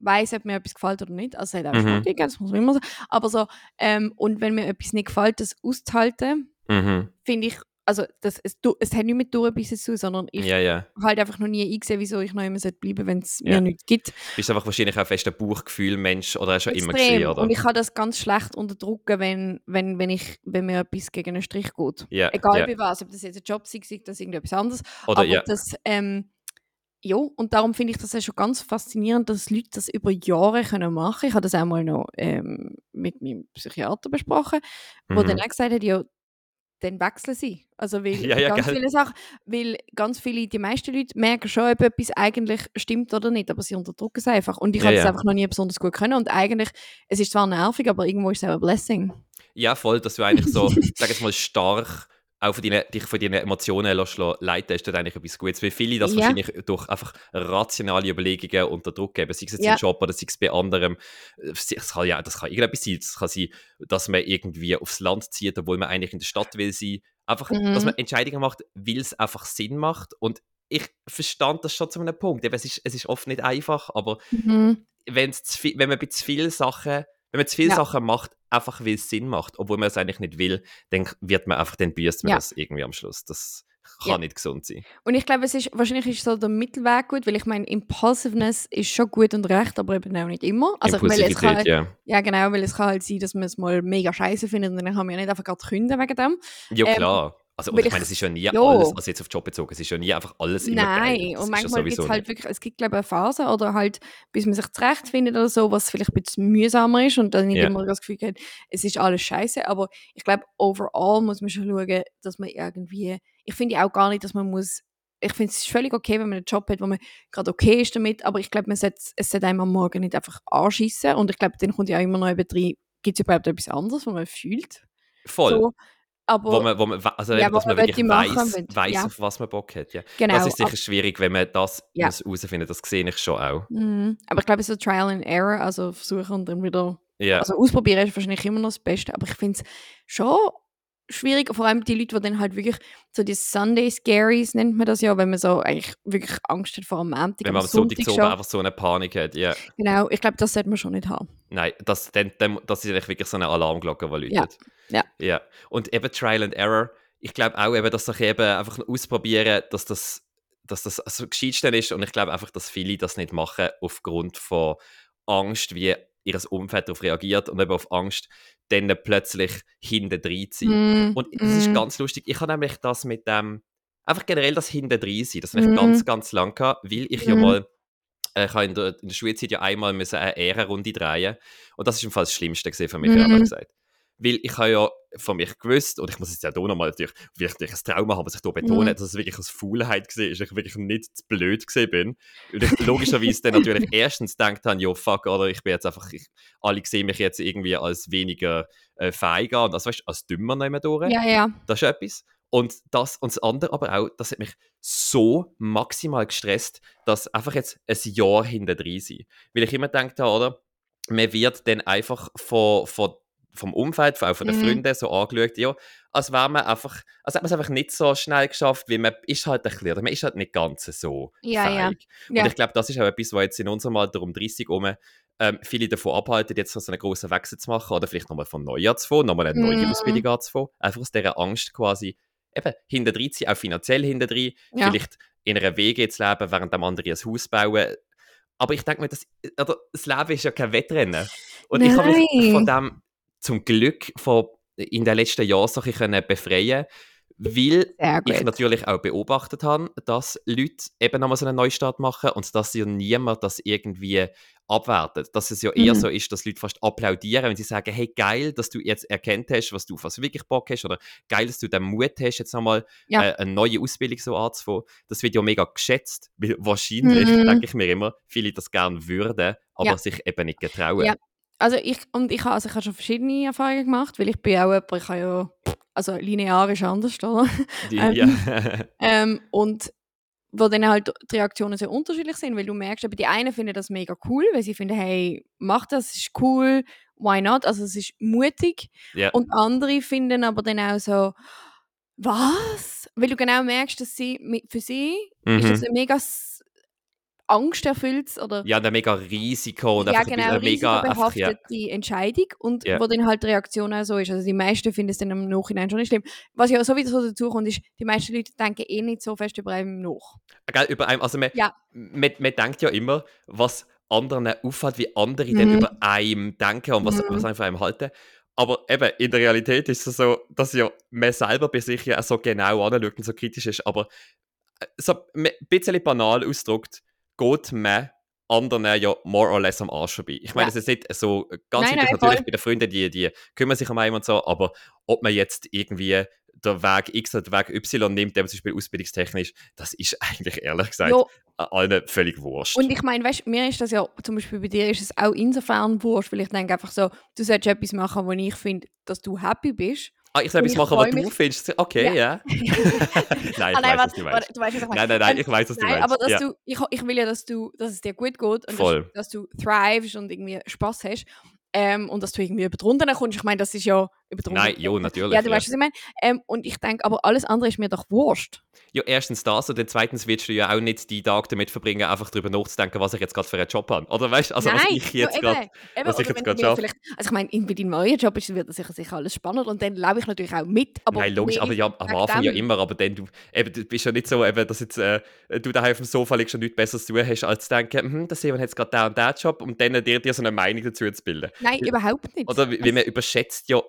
Speaker 2: weiß, ob mir etwas gefällt oder nicht. Also es hat auch
Speaker 1: Mhm.
Speaker 2: Gegeben, das muss man immer sagen. Aber so, ähm, und wenn mir etwas nicht gefällt, das auszuhalten,
Speaker 1: Mhm.
Speaker 2: finde ich, also das, es, du- es hat nicht mit durchbissen zu, sondern ich
Speaker 1: Ja, ja.
Speaker 2: halt einfach noch nie eingesehen, wieso ich noch immer bleiben sollte, wenn es
Speaker 1: Ja.
Speaker 2: mir nichts gibt.
Speaker 1: Bist einfach wahrscheinlich auch fest ein Bauchgefühl-Mensch oder hast du schon immer gesehen, oder?
Speaker 2: Und ich kann das ganz schlecht unterdrücken, wenn, wenn, wenn, ich, wenn mir etwas gegen einen Strich geht.
Speaker 1: ja,
Speaker 2: Egal
Speaker 1: ja.
Speaker 2: bei was, ob das jetzt ein Job sei, sei das irgendetwas anderes.
Speaker 1: Oder
Speaker 2: aber
Speaker 1: ja.
Speaker 2: das, ähm, Ja, und darum finde ich das ja schon ganz faszinierend, dass Leute das über Jahre können machen können. Ich habe das auch mal noch ähm, mit meinem Psychiater besprochen, wo
Speaker 1: Mhm.
Speaker 2: dann auch gesagt hat, ja, dann wechseln sie. Also weil (laughs)
Speaker 1: Ja, ja,
Speaker 2: ganz viele Sachen, weil ganz viele, die meisten Leute merken schon, ob etwas eigentlich stimmt oder nicht, aber sie unterdrücken es einfach. Und ich
Speaker 1: Ja,
Speaker 2: habe
Speaker 1: ja.
Speaker 2: einfach noch nie besonders gut können. Und eigentlich, es ist zwar nervig, aber irgendwo ist es auch ein Blessing.
Speaker 1: Ja, voll, dass du eigentlich so, (laughs) sag jetzt mal, stark auch von deinen, dich von deinen Emotionen leiten, ist das eigentlich etwas Gutes. Weil viele das
Speaker 2: Ja.
Speaker 1: wahrscheinlich durch einfach rationale Überlegungen unter Druck geben, sei es jetzt
Speaker 2: Ja.
Speaker 1: im Job oder sei es bei anderem. Es kann ja, das kann irgendetwas sein. Es kann sein, dass man irgendwie aufs Land zieht, obwohl man eigentlich in der Stadt will sein. Einfach,
Speaker 2: Mhm.
Speaker 1: dass man Entscheidungen macht, weil es einfach Sinn macht. Und ich verstand das schon zu einem Punkt. Eben, es, ist, es ist oft nicht einfach, aber
Speaker 2: Mhm.
Speaker 1: wenn man bei zu vielen Sachen, wenn man zu viele
Speaker 2: Ja.
Speaker 1: Sachen macht, einfach weil es Sinn macht, obwohl man es eigentlich nicht will, dann wird man einfach, dann büßt man
Speaker 2: Ja.
Speaker 1: das irgendwie am Schluss. Das kann
Speaker 2: Ja.
Speaker 1: nicht gesund sein.
Speaker 2: Und ich glaube, es ist, wahrscheinlich ist so der Mittelweg gut, weil ich meine, Impulsiveness ist schon gut und recht, aber eben auch nicht immer. Also ich meine, es kann,
Speaker 1: Impulsivität, ja.
Speaker 2: ja genau, weil es kann halt sein, dass man es mal mega scheiße findet und dann kann man ja nicht einfach gerade künden wegen dem.
Speaker 1: Ja,
Speaker 2: Ähm,
Speaker 1: klar. Also,
Speaker 2: weil
Speaker 1: ich meine,
Speaker 2: ich-
Speaker 1: es ist ja nie
Speaker 2: Ja.
Speaker 1: alles, also jetzt auf Job bezogen, es ist ja nie einfach alles immer
Speaker 2: Nein, und manchmal gibt es halt wirklich, es gibt glaube ich eine Phase oder halt, bis man sich zurechtfindet oder so, was vielleicht ein bisschen mühsamer ist und dann nicht
Speaker 1: Ja.
Speaker 2: immer das Gefühl hat, es ist alles scheiße, aber ich glaube, overall muss man schon schauen, dass man irgendwie, ich finde auch gar nicht, dass man muss, ich finde es ist völlig okay, wenn man einen Job hat, wo man gerade okay ist damit, aber ich glaube, man sollte, es sollte einem am Morgen nicht einfach anschießen und ich glaube, dann kommt ja auch immer noch eben rein, gibt es überhaupt etwas anderes, was man fühlt?
Speaker 1: Voll.
Speaker 2: So, aber,
Speaker 1: wo man, wo man, also
Speaker 2: Ja,
Speaker 1: eben, dass man
Speaker 2: man
Speaker 1: wirklich weiß, weiß
Speaker 2: Ja.
Speaker 1: auf was man Bock hat. Ja.
Speaker 2: genau.
Speaker 1: das ist sicher schwierig, wenn man das
Speaker 2: Ja.
Speaker 1: muss herausfinden Das sehe ich schon auch.
Speaker 2: Mhm. Aber ich glaube, so Trial and Error, also versuchen und dann wieder
Speaker 1: Ja.
Speaker 2: Also ausprobieren ist wahrscheinlich immer noch das Beste, aber ich finde es schon schwierig, vor allem die Leute, die dann halt wirklich so die Sunday Scaries nennt man das ja, wenn man so eigentlich wirklich Angst hat vor einem Montag,
Speaker 1: wenn man am Sonntag
Speaker 2: schon.
Speaker 1: oben einfach so eine Panik hat. Ja.
Speaker 2: Genau, ich glaube, das sollte man schon nicht haben.
Speaker 1: Nein, das, dann, dann, das ist eigentlich wirklich so eine Alarmglocke, die läutet.
Speaker 2: Ja, ja.
Speaker 1: ja. Und eben Trial and Error, ich glaube auch eben, dass sich eben einfach ausprobieren, dass das, dass das so gescheitsten ist und ich glaube einfach, dass viele das nicht machen aufgrund von Angst, wie ihr Umfeld darauf reagiert und eben auf Angst, dann plötzlich hinten drin zu sein.
Speaker 2: Mm,
Speaker 1: Und es ist
Speaker 2: mm,
Speaker 1: ganz lustig, ich habe nämlich das mit dem, einfach generell das hinten drin sein, das habe ich
Speaker 2: Mhm.
Speaker 1: ganz, ganz lang gehabt, weil ich ja
Speaker 2: Mhm.
Speaker 1: mal, äh, ich habe in der, in der Schulzeit ja einmal müssen eine Ehrenrunde drehen und das ist im Fall das Schlimmste für mich,
Speaker 2: Mhm.
Speaker 1: ehrlich gesagt. Weil ich habe ja von mich gewusst, und ich muss jetzt ja hier nochmal natürlich wirklich ein Trauma haben, was ich hier betone,
Speaker 2: Mhm.
Speaker 1: dass es wirklich als Faulheit war, ist, ich wirklich nicht zu blöd bin. Und ich logischerweise dann (laughs) natürlich erstens gedacht habe, ja fuck, oder ich bin jetzt einfach, ich, alle sehen mich jetzt irgendwie als weniger äh, feig an, und also weißt, als dümmer mehr durch.
Speaker 2: ja, ja.
Speaker 1: Das ist etwas. Und das und das andere aber auch, das hat mich so maximal gestresst, dass einfach jetzt ein Jahr hinter drin sein. Weil ich immer gedacht habe, oder? Man wird dann einfach von, von, vom Umfeld, auch von den
Speaker 2: Mhm.
Speaker 1: Freunden so angeschaut, ja, als wäre man einfach, als hätte man es einfach nicht so schnell geschafft, weil man ist halt ein bisschen, oder man ist halt nicht ganz so
Speaker 2: Ja,
Speaker 1: feig.
Speaker 2: ja.
Speaker 1: Und
Speaker 2: Ja.
Speaker 1: ich glaube, das ist auch etwas, was jetzt in unserem Alter um 30 herum ähm, viele davon abhalten, jetzt so einen grossen Wechsel zu machen oder vielleicht nochmal von Neujahr zu fahren, nochmal eine neue
Speaker 2: Mhm.
Speaker 1: Ausbildung anzufangen. Einfach aus dieser Angst quasi, eben, hinter drin zu sein, auch finanziell hinter drin,
Speaker 2: Ja.
Speaker 1: vielleicht in einer Wege zu leben, während dem anderen ein Haus bauen. Aber ich denke mir, das, oder, das Leben ist ja kein Wettrennen. Und ich habe mich von dem zum Glück von, in den letzten Jahren so ein befreien weil ich natürlich auch beobachtet habe, dass Leute eben nochmal so einen Neustart machen und dass ja niemand das irgendwie abwertet. Dass es ja eher
Speaker 2: Mhm.
Speaker 1: so ist, dass Leute fast applaudieren, wenn sie sagen, hey, geil, dass du jetzt erkennt hast, was du was wirklich Bock hast oder geil, dass du den Mut hast, jetzt nochmal
Speaker 2: Ja.
Speaker 1: äh, eine neue Ausbildung so anzufangen. Das wird ja mega geschätzt, weil wahrscheinlich,
Speaker 2: Mhm.
Speaker 1: denke ich mir immer, viele das gerne würden, aber
Speaker 2: Ja.
Speaker 1: sich eben nicht getrauen.
Speaker 2: Ja. Also ich, und ich habe also ich habe schon verschiedene Erfahrungen gemacht, weil ich bin auch jemand, ich habe ja, also linear ist anders, oder?
Speaker 1: Die,
Speaker 2: Ähm,
Speaker 1: ja. (laughs)
Speaker 2: Ähm, und wo dann halt die Reaktionen sehr unterschiedlich sind, weil du merkst, aber die einen finden das mega cool, weil sie finden, hey, mach das, ist cool, why not? Also es ist mutig.
Speaker 1: ja.
Speaker 2: Und andere finden aber dann auch so, was? Weil du genau merkst, dass sie für sie ist das
Speaker 1: Mhm.
Speaker 2: ein mega angsterfülltes oder
Speaker 1: ja, ein mega Risiko und
Speaker 2: ja,
Speaker 1: einfach
Speaker 2: genau,
Speaker 1: ein mega einfach, ja,
Speaker 2: risikobehaftete Entscheidung und
Speaker 1: Ja.
Speaker 2: wo dann halt die Reaktion auch so ist. Also die meisten finden es dann im Nachhinein schon nicht schlimm. Was ja sowieso dazu kommt, ist, die meisten Leute denken eh nicht so fest über einen nach.
Speaker 1: Gell, über einem, also man,
Speaker 2: Ja.
Speaker 1: man, man denkt ja immer, was anderen auffällt, wie andere dann
Speaker 2: Mhm.
Speaker 1: über einem denken und was,
Speaker 2: Mhm.
Speaker 1: was einem von einem halten. Aber eben, in der Realität ist es so, dass ja man selber bei sich ja auch so genau anschaut und so kritisch ist, aber so ein bisschen banal ausgedrückt, geht man anderen ja more or less am Arsch vorbei. Ich meine,
Speaker 2: Ja.
Speaker 1: das ist nicht so ganz
Speaker 2: Nein, nein,
Speaker 1: natürlich
Speaker 2: voll.
Speaker 1: bei den Freunden, die, die kümmern sich um einen und so, aber ob man jetzt irgendwie der Weg X oder der Weg Y nimmt, der zum Beispiel ausbildungstechnisch, das ist (laughs) eigentlich ehrlich gesagt
Speaker 2: Ja,
Speaker 1: allen völlig wurscht.
Speaker 2: und ich meine, weißt, mir ist das ja, zum Beispiel bei dir ist es auch insofern wurscht, weil ich denke einfach so, du solltest etwas machen, wo ich finde, dass du happy bist.
Speaker 1: Ah, ich soll etwas machen, was
Speaker 2: freu
Speaker 1: du
Speaker 2: mich-
Speaker 1: findest. Okay, ja. (laughs) (laughs) nein, ich
Speaker 2: ah, nein,
Speaker 1: weiß, was du
Speaker 2: weißt, was ich meine.
Speaker 1: Nein, nein, nein, ich weiß, was du
Speaker 2: Nein,
Speaker 1: meinst.
Speaker 2: aber
Speaker 1: ja.
Speaker 2: du, ich, ich will ja, dass, du, dass es dir gut geht und
Speaker 1: Voll.
Speaker 2: Dass, dass du thrivest und irgendwie Spaß hast ähm, und dass du irgendwie über die Runden kommst. Ich meine, das ist ja über die Runden.
Speaker 1: Nein, jo, natürlich.
Speaker 2: Ja, du weißt, was ich meine. Ähm, und ich denke, aber alles andere ist mir doch wurscht.
Speaker 1: Ja, erstens das und dann zweitens willst du ja auch nicht die Tage damit verbringen, einfach darüber nachzudenken, was ich jetzt gerade für einen Job habe. Oder weißt du, also was
Speaker 2: Nein,
Speaker 1: ich jetzt
Speaker 2: ja,
Speaker 1: gerade. was ich jetzt gerade schaffe.
Speaker 2: Also ich meine, in- bei deinem neuen Job ist, wird das sicher, sicher alles spannend und dann lebe ich natürlich auch mit. Aber
Speaker 1: Nein, logisch, aber ja, am Anfang ja immer, aber dann du, eben, du bist ja nicht so, eben, dass jetzt äh, du daheim auf dem Sofa liegst und nichts Besseres zu tun hast, als zu denken, hm, das Simon hat jetzt gerade den und den Job und dann dir, dir so eine Meinung dazu zu bilden.
Speaker 2: Nein, überhaupt nicht.
Speaker 1: Oder wie, wie man überschätzt ja,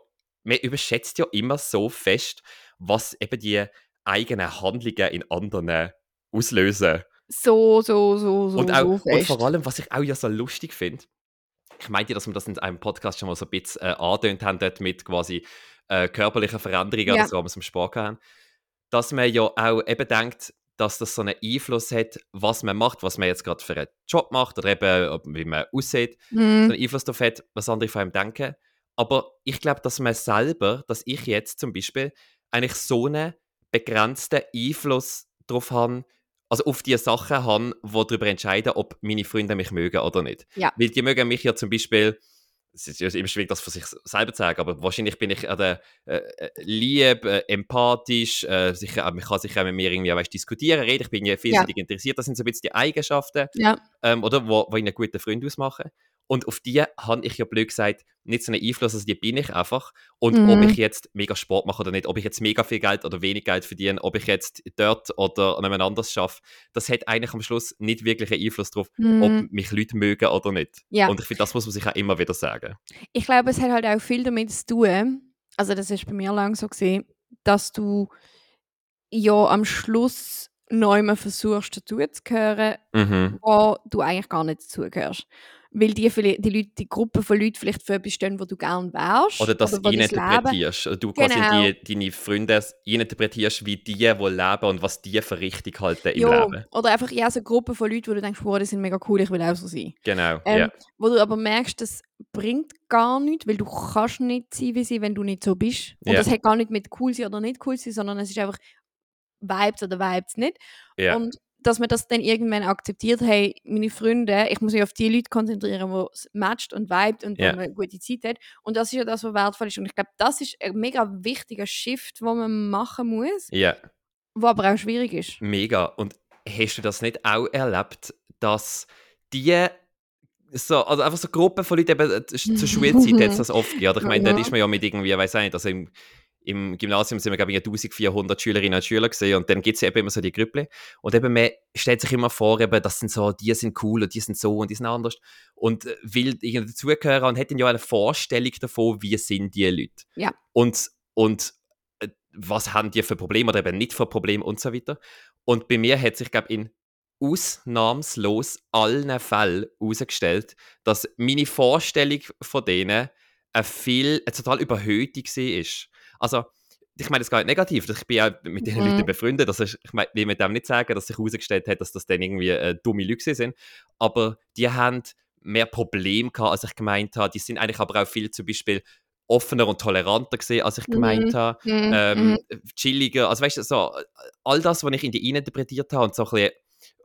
Speaker 1: man überschätzt ja immer so fest, was eben die eigenen Handlungen in anderen auslösen.
Speaker 2: so, so, so, so,
Speaker 1: und, auch,
Speaker 2: so
Speaker 1: und
Speaker 2: fest.
Speaker 1: vor allem, was ich auch ja so lustig finde, ich meinte, dass wir das in einem Podcast schon mal so ein bisschen äh, angedeutet haben, dort mit quasi äh, körperlichen Veränderungen
Speaker 2: Ja.
Speaker 1: oder so, was wir im Sport haben, dass man ja auch eben denkt, dass das so einen Einfluss hat, was man macht, was man jetzt gerade für einen Job macht oder eben wie man aussieht, so
Speaker 2: Mhm.
Speaker 1: einen Einfluss darauf hat, was andere von einem denken. Aber ich glaube, dass man selber, dass ich jetzt zum Beispiel eigentlich so einen begrenzten Einfluss darauf habe, also auf die Sachen habe, die darüber entscheiden, ob meine Freunde mich mögen oder nicht.
Speaker 2: Ja.
Speaker 1: Weil die mögen mich ja zum Beispiel, es ist ja immer schwierig, das von sich selber zu sagen, aber wahrscheinlich bin ich äh, äh, lieb, äh, empathisch, äh, sicher, man kann sich auch mit mir irgendwie weißt, diskutieren, reden, ich bin ja vielseitig interessiert, das sind so ein bisschen die Eigenschaften,
Speaker 2: Ja.
Speaker 1: ähm, oder, wo, wo einen guten Freund ausmachen. Und auf die habe ich ja blöd gesagt nicht so einen Einfluss, also die bin ich einfach. Und
Speaker 2: Mhm.
Speaker 1: ob ich jetzt mega Sport mache oder nicht, ob ich jetzt mega viel Geld oder wenig Geld verdiene, ob ich jetzt dort oder an einem anders schaffe, das hat eigentlich am Schluss nicht wirklich einen Einfluss darauf,
Speaker 2: Mhm.
Speaker 1: ob mich Leute mögen oder nicht.
Speaker 2: Ja.
Speaker 1: Und ich finde, das muss man sich auch immer wieder sagen.
Speaker 2: Ich glaube, es hat halt auch viel damit zu tun, also das ist bei mir lang so gesehen, dass du ja am Schluss neu versuchst dazuzugehören,
Speaker 1: Mhm.
Speaker 2: wo du eigentlich gar nicht dazugehörst. Weil die, die, Leute, die Gruppe von Leuten vielleicht für etwas stehen, wo du gern wärst.
Speaker 1: Oder das
Speaker 2: wo dein Leben-
Speaker 1: interpretierst. Also du quasi
Speaker 2: Genau.
Speaker 1: die, deine Freunde interpretierst, wie die wohl leben und was die für richtig halten im
Speaker 2: ja,
Speaker 1: Leben.
Speaker 2: oder einfach ja, so eine Gruppe von Leuten, wo du denkst, wow, die sind mega cool, ich will auch so sein.
Speaker 1: Genau.
Speaker 2: Ähm,
Speaker 1: ja.
Speaker 2: Wo du aber merkst, das bringt gar nichts, weil du kannst nicht sein wie sie, wenn du nicht so bist. Und
Speaker 1: Ja.
Speaker 2: das hat gar nicht mit cool sein oder nicht cool sein, sondern es ist einfach vibes oder vibes nicht.
Speaker 1: ja.
Speaker 2: Und dass man das dann irgendwann akzeptiert, hey, meine Freunde, ich muss mich auf die Leute konzentrieren, die es matcht und vibet und wo
Speaker 1: Ja.
Speaker 2: man eine gute Zeit hat. Und das ist ja das, was wertvoll ist. Und ich glaube, das ist ein mega wichtiger Shift, den man machen muss,
Speaker 1: ja.
Speaker 2: wo aber auch schwierig ist.
Speaker 1: Mega. Und hast du das nicht auch erlebt, dass die so, also einfach so Gruppen von Leuten, eben, äh, zur Schulzeit hat es (laughs) das oft gegeben. Oder ich meine,
Speaker 2: Ja.
Speaker 1: dort ist man ja mit irgendwie, weiß ich nicht, also im, im Gymnasium sind wir, glaube ich, 1400 Schülerinnen und Schüler gesehen und dann gibt es eben immer so die Grüppli. Und eben, man stellt sich immer vor, eben, das sind so, die sind cool und die sind so und die sind anders. Und äh, will irgendwie dazugehören und hat dann ja eine Vorstellung davon, wie sind die Leute.
Speaker 2: Ja.
Speaker 1: Und, und äh, was haben die für Probleme oder eben nicht für Probleme und so weiter. Und bei mir hat sich, glaube ich, in ausnahmslos allen Fällen herausgestellt, dass meine Vorstellung von denen eine viel, eine total überhöhte war. Also, ich meine das gar nicht negativ, ich bin ja mit diesen
Speaker 2: Mhm.
Speaker 1: Leuten befreundet, also ich ich meine, will mit dem nicht sagen, dass sich herausgestellt hat, dass das dann irgendwie äh, dumme Leute sind, aber die haben mehr Probleme gehabt, als ich gemeint habe. Die sind eigentlich aber auch viel zum Beispiel offener und toleranter gesehen, als ich
Speaker 2: Mhm.
Speaker 1: gemeint habe
Speaker 2: Mhm.
Speaker 1: ähm, chilliger, also weißt du, so, all das, was ich in die interpretiert habe und so ein bisschen,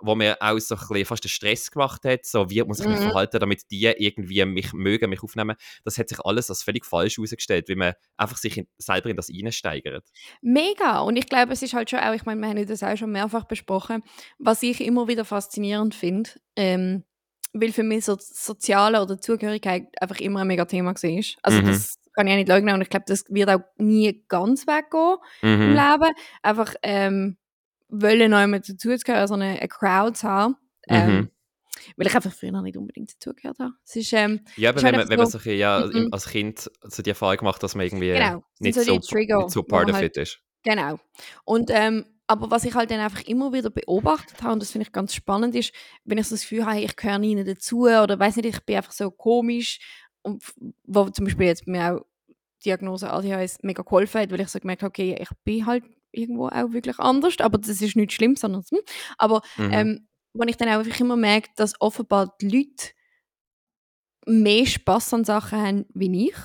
Speaker 1: wo mir auch so ein bisschen fast den Stress gemacht hat, so wie muss ich mich
Speaker 2: Mhm.
Speaker 1: verhalten, damit die irgendwie mich mögen, mich aufnehmen, das hat sich alles als völlig falsch herausgestellt, weil man einfach sich in, selber in das reinsteigert.
Speaker 2: Mega. Und ich glaube, es ist halt schon auch, ich meine, wir haben das auch schon mehrfach besprochen, was ich immer wieder faszinierend finde, ähm, weil für mich so Soziale oder Zugehörigkeit einfach immer ein mega Thema war. Also
Speaker 1: Mhm.
Speaker 2: das kann ich auch nicht leugnen und ich glaube, das wird auch nie ganz weggehen im
Speaker 1: Mhm.
Speaker 2: Leben. Einfach ähm, wollen noch einmal dazugehören, so eine, eine Crowd haben. Ähm,
Speaker 1: Mhm.
Speaker 2: Weil ich einfach früher noch nicht unbedingt dazugehört habe. Es ist, ähm,
Speaker 1: Ja, aber
Speaker 2: ist
Speaker 1: wenn
Speaker 2: halt
Speaker 1: man, wenn man so, bisschen, ja,
Speaker 2: Mhm.
Speaker 1: als Kind so die Erfahrung macht, dass man irgendwie
Speaker 2: Genau,
Speaker 1: nicht,
Speaker 2: so
Speaker 1: so,
Speaker 2: Trigger,
Speaker 1: nicht so part of
Speaker 2: halt-
Speaker 1: it ist.
Speaker 2: Genau. Und ähm, aber was ich halt dann einfach immer wieder beobachtet habe, und das finde ich ganz spannend, ist, wenn ich so das Gefühl habe, ich gehöre nie dazu oder weiß nicht, ich bin einfach so komisch und wo zum Beispiel jetzt mir auch Diagnose ADHS mega geholfen hat, weil ich so gemerkt habe, okay, ich bin halt irgendwo auch wirklich anders, aber das ist nicht schlimm, sondern aber mhm. ähm, wenn ich dann auch einfach immer merke, dass offenbar die Leute mehr Spaß an Sachen haben wie ich,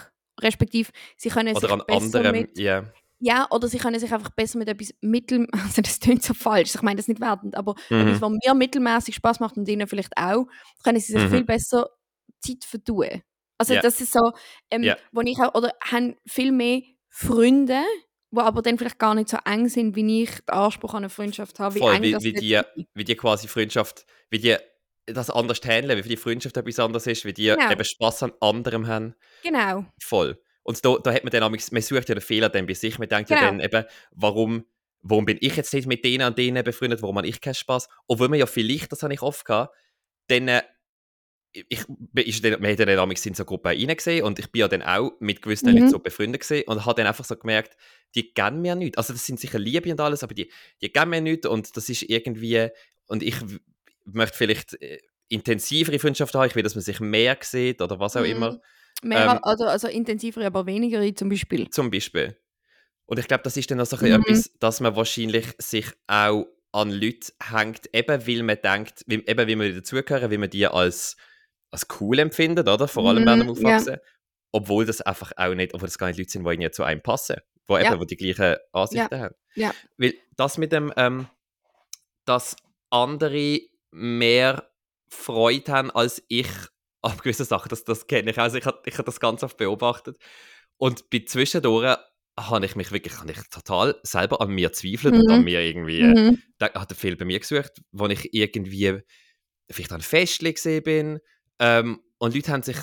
Speaker 2: respektive sie können
Speaker 1: oder
Speaker 2: sich
Speaker 1: an
Speaker 2: besser
Speaker 1: anderem,
Speaker 2: mit
Speaker 1: ja.
Speaker 2: ja, oder sie können sich einfach besser mit etwas mittel, (laughs) also das klingt so falsch, ich meine das nicht wertend, aber
Speaker 1: Mhm.
Speaker 2: etwas, was mir mittelmäßig Spaß macht und ihnen vielleicht auch, können sie sich
Speaker 1: Mhm.
Speaker 2: viel besser Zeit vertun. Also
Speaker 1: Ja.
Speaker 2: das ist so, ähm,
Speaker 1: Ja.
Speaker 2: wo ich auch, oder haben viel mehr Freunde, die aber dann vielleicht gar nicht so eng sind, wie ich den Anspruch an eine Freundschaft habe, wie
Speaker 1: Voll,
Speaker 2: eng
Speaker 1: wie,
Speaker 2: das
Speaker 1: wie, die,
Speaker 2: ist.
Speaker 1: wie die quasi Freundschaft, wie die das anders handeln, wie für die Freundschaft etwas anderes ist, wie die
Speaker 2: Genau.
Speaker 1: eben Spaß an anderem haben.
Speaker 2: Genau,
Speaker 1: Voll. Und da, da hat man dann, amigs- man sucht ja den Fehler dann bei sich, man denkt ja
Speaker 2: Genau.
Speaker 1: dann eben, warum, warum bin ich jetzt nicht mit denen und denen befreundet, warum habe ich keinen Spaß? Obwohl man ja vielleicht, das habe ich oft gehabt, dann, äh, ich, ist dann, man hat dann amigs in so Gruppen reingesehen und ich bin ja dann auch mit gewissen
Speaker 2: Mhm.
Speaker 1: Leuten so befreundet gesehen und habe dann einfach so gemerkt, die geben mir nichts. Also das sind sicher Liebe und alles, aber die, die geben mir nichts und das ist irgendwie, und ich möchte vielleicht äh, intensivere Freundschaften haben, ich will, dass man sich mehr sieht oder was auch
Speaker 2: Mhm.
Speaker 1: immer.
Speaker 2: mehr,
Speaker 1: Ähm,
Speaker 2: also, also intensiver, aber weniger zum Beispiel.
Speaker 1: Zum Beispiel. Und ich glaube, das ist dann auch so
Speaker 2: Mhm.
Speaker 1: etwas, dass man wahrscheinlich sich auch an Leute hängt, eben weil man denkt, wie, eben weil man dazugehören, weil man die als, als cool empfindet, oder? Vor allem
Speaker 2: Mhm,
Speaker 1: während dem
Speaker 2: ja.
Speaker 1: Aufwachsen. Obwohl das einfach auch nicht, obwohl das gar nicht Leute sind, die irgendwie zu einem passen. Die
Speaker 2: Ja.
Speaker 1: eben, wo die gleichen Ansichten haben.
Speaker 2: Ja.
Speaker 1: Weil das mit dem, ähm, dass andere mehr Freude haben als ich (laughs) an gewissen Sachen, das, das kenne ich. Also ich habe ich hab das ganz oft beobachtet. Und bei Zwischendurch habe ich mich wirklich habe ich total selber an mir zweifelt und an
Speaker 2: Mhm.
Speaker 1: mir irgendwie,
Speaker 2: Mhm.
Speaker 1: da hat er viel bei mir gesucht, wo ich irgendwie vielleicht an Festchen gesehen bin ähm, und Leute haben sich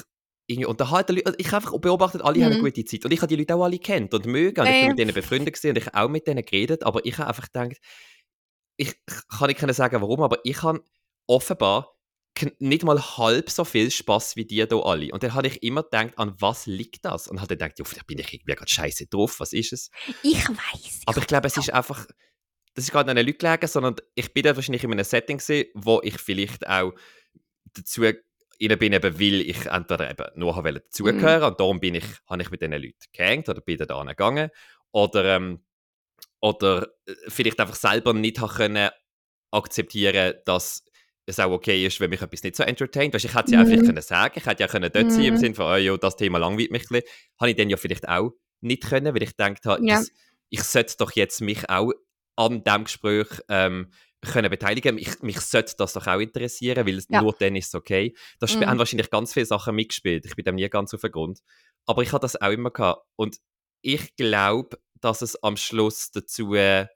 Speaker 1: irgendwie unterhalten. Also Ich habe einfach beobachtet, alle haben eine
Speaker 2: Mhm.
Speaker 1: gute Zeit und ich habe die Leute auch alle kennt und mögen und ich bin mit denen befreundet gewesen und ich habe auch mit denen geredet, aber ich habe einfach gedacht, ich kann nicht sagen, warum, aber ich habe offenbar nicht mal halb so viel Spaß wie die hier alle. Und dann habe ich immer gedacht, an was liegt das? Und habe dann gedacht, vielleicht bin ich irgendwie gerade scheiße drauf, was ist es?
Speaker 2: Ich weiß.
Speaker 1: Aber ich glaube, es ist einfach, das ist gar nicht an den Leuten gelegen, sondern ich bin da wahrscheinlich in einem Setting gewesen, wo ich vielleicht auch dazu rein bin, eben, weil ich entweder eben nur habe dazugehören und darum bin ich, habe ich mit diesen Leuten gehängt oder bin da gegangen oder, ähm, oder äh, vielleicht einfach selber nicht habe können akzeptieren, dass es auch okay ist, wenn mich etwas nicht so entertaint. Weißt, ich hätte es ja auch
Speaker 2: Mhm.
Speaker 1: vielleicht können sagen, ich hätte ja können dort sein im
Speaker 2: Mhm.
Speaker 1: Sinne von, oh, ja, das Thema langweilt mich ein bisschen. Habe ich dann ja vielleicht auch nicht können, weil ich gedacht habe,
Speaker 2: Ja.
Speaker 1: ich sollte doch jetzt mich auch an diesem Gespräch ähm, können beteiligen. Mich, mich sollte das doch auch interessieren, weil
Speaker 2: Ja.
Speaker 1: nur dann ist es okay. Da
Speaker 2: Mhm.
Speaker 1: haben wahrscheinlich ganz viele Sachen mitgespielt. Ich bin dem nie ganz auf den Grund. Aber ich hatte das auch immer gehabt. Und ich glaube, dass es am Schluss dazu äh,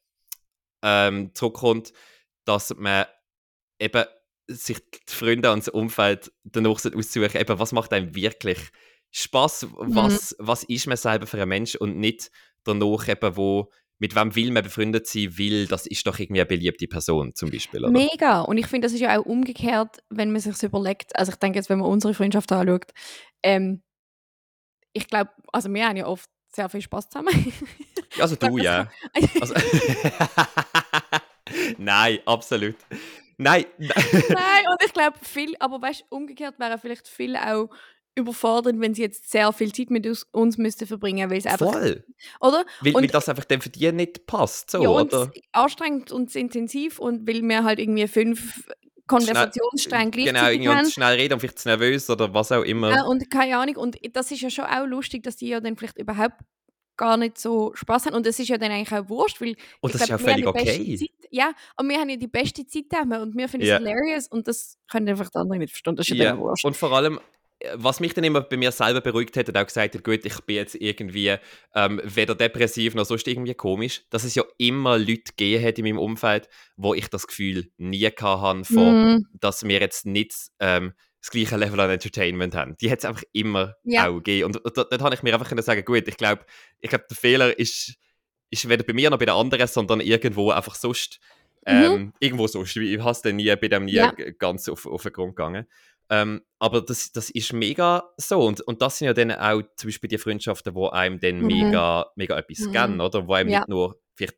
Speaker 1: ähm, zurückkommt, dass man eben sich die Freunde und das Umfeld danach aussuchen, eben, was macht einem wirklich Spaß,
Speaker 2: Mhm.
Speaker 1: was, was ist man selber für ein Mensch und nicht danach eben, wo, mit wem will man befreundet sein will, das ist doch irgendwie eine beliebte Person zum Beispiel. Oder?
Speaker 2: Mega. Und ich finde, das ist ja auch umgekehrt, wenn man sich überlegt. Also ich denke jetzt, wenn man unsere Freundschaft anschaut, ähm, ich glaube, also wir haben ja oft sehr viel Spaß zusammen.
Speaker 1: Also (laughs) du, ja.
Speaker 2: das
Speaker 1: Also, (laughs) Nein, absolut. Nein, nein. (laughs)
Speaker 2: Nein, und ich glaube, viel, aber weißt du, umgekehrt wäre vielleicht viel auch überfordert, wenn sie jetzt sehr viel Zeit mit uns, uns müssten verbringen, weil es einfach,
Speaker 1: voll.
Speaker 2: oder?
Speaker 1: Weil,
Speaker 2: Und-
Speaker 1: weil das einfach dann für die nicht passt, so,
Speaker 2: ja,
Speaker 1: oder?
Speaker 2: anstrengend und intensiv und weil wir halt irgendwie fünf Konversationsstränge
Speaker 1: Genau,
Speaker 2: gleichzeitig
Speaker 1: irgendwie und
Speaker 2: haben.
Speaker 1: schnell reden und vielleicht zu nervös oder was auch immer.
Speaker 2: Ja, und keine Ahnung, und das ist ja schon auch lustig, dass die ja dann vielleicht überhaupt gar nicht so Spaß haben. Und das ist ja dann eigentlich auch wurscht, weil
Speaker 1: und das ist
Speaker 2: glaub,
Speaker 1: auch
Speaker 2: wir
Speaker 1: völlig
Speaker 2: haben die beste
Speaker 1: okay.
Speaker 2: Zeit, ja, und wir haben ja die beste Zeit zusammen und wir finden
Speaker 1: Ja.
Speaker 2: es hilarious und das können einfach die anderen nicht verstehen. Das ist ja,
Speaker 1: Ja,
Speaker 2: dann wurscht.
Speaker 1: und vor allem, was mich dann immer bei mir selber beruhigt hat, hat auch gesagt, hat, gut, ich bin jetzt irgendwie ähm, weder depressiv noch sonst irgendwie komisch, dass es ja immer Leute gegeben hat in meinem Umfeld, wo ich das Gefühl nie hatte, von,
Speaker 2: Mhm.
Speaker 1: dass wir jetzt nicht ähm, das gleiche Level an Entertainment haben. Die hat es einfach immer
Speaker 2: Ja.
Speaker 1: auch gegeben. Und dort, dort habe ich mir einfach sagen, gut, ich glaube, ich glaub, der Fehler ist, ist weder bei mir noch bei den anderen, sondern irgendwo einfach sonst. Ähm, Irgendwo sonst. Ich habe es dann nie, bei dem nie
Speaker 2: Mhm. Ja.
Speaker 1: ganz auf, auf den Grund gegangen. Ähm, aber das, das ist mega so. Und, und das sind ja dann auch zum Beispiel die Freundschaften, wo einem dann
Speaker 2: Mhm.
Speaker 1: mega, mega etwas
Speaker 2: Mhm.
Speaker 1: geben, oder? Wo einem
Speaker 2: Ja.
Speaker 1: nicht nur vielleicht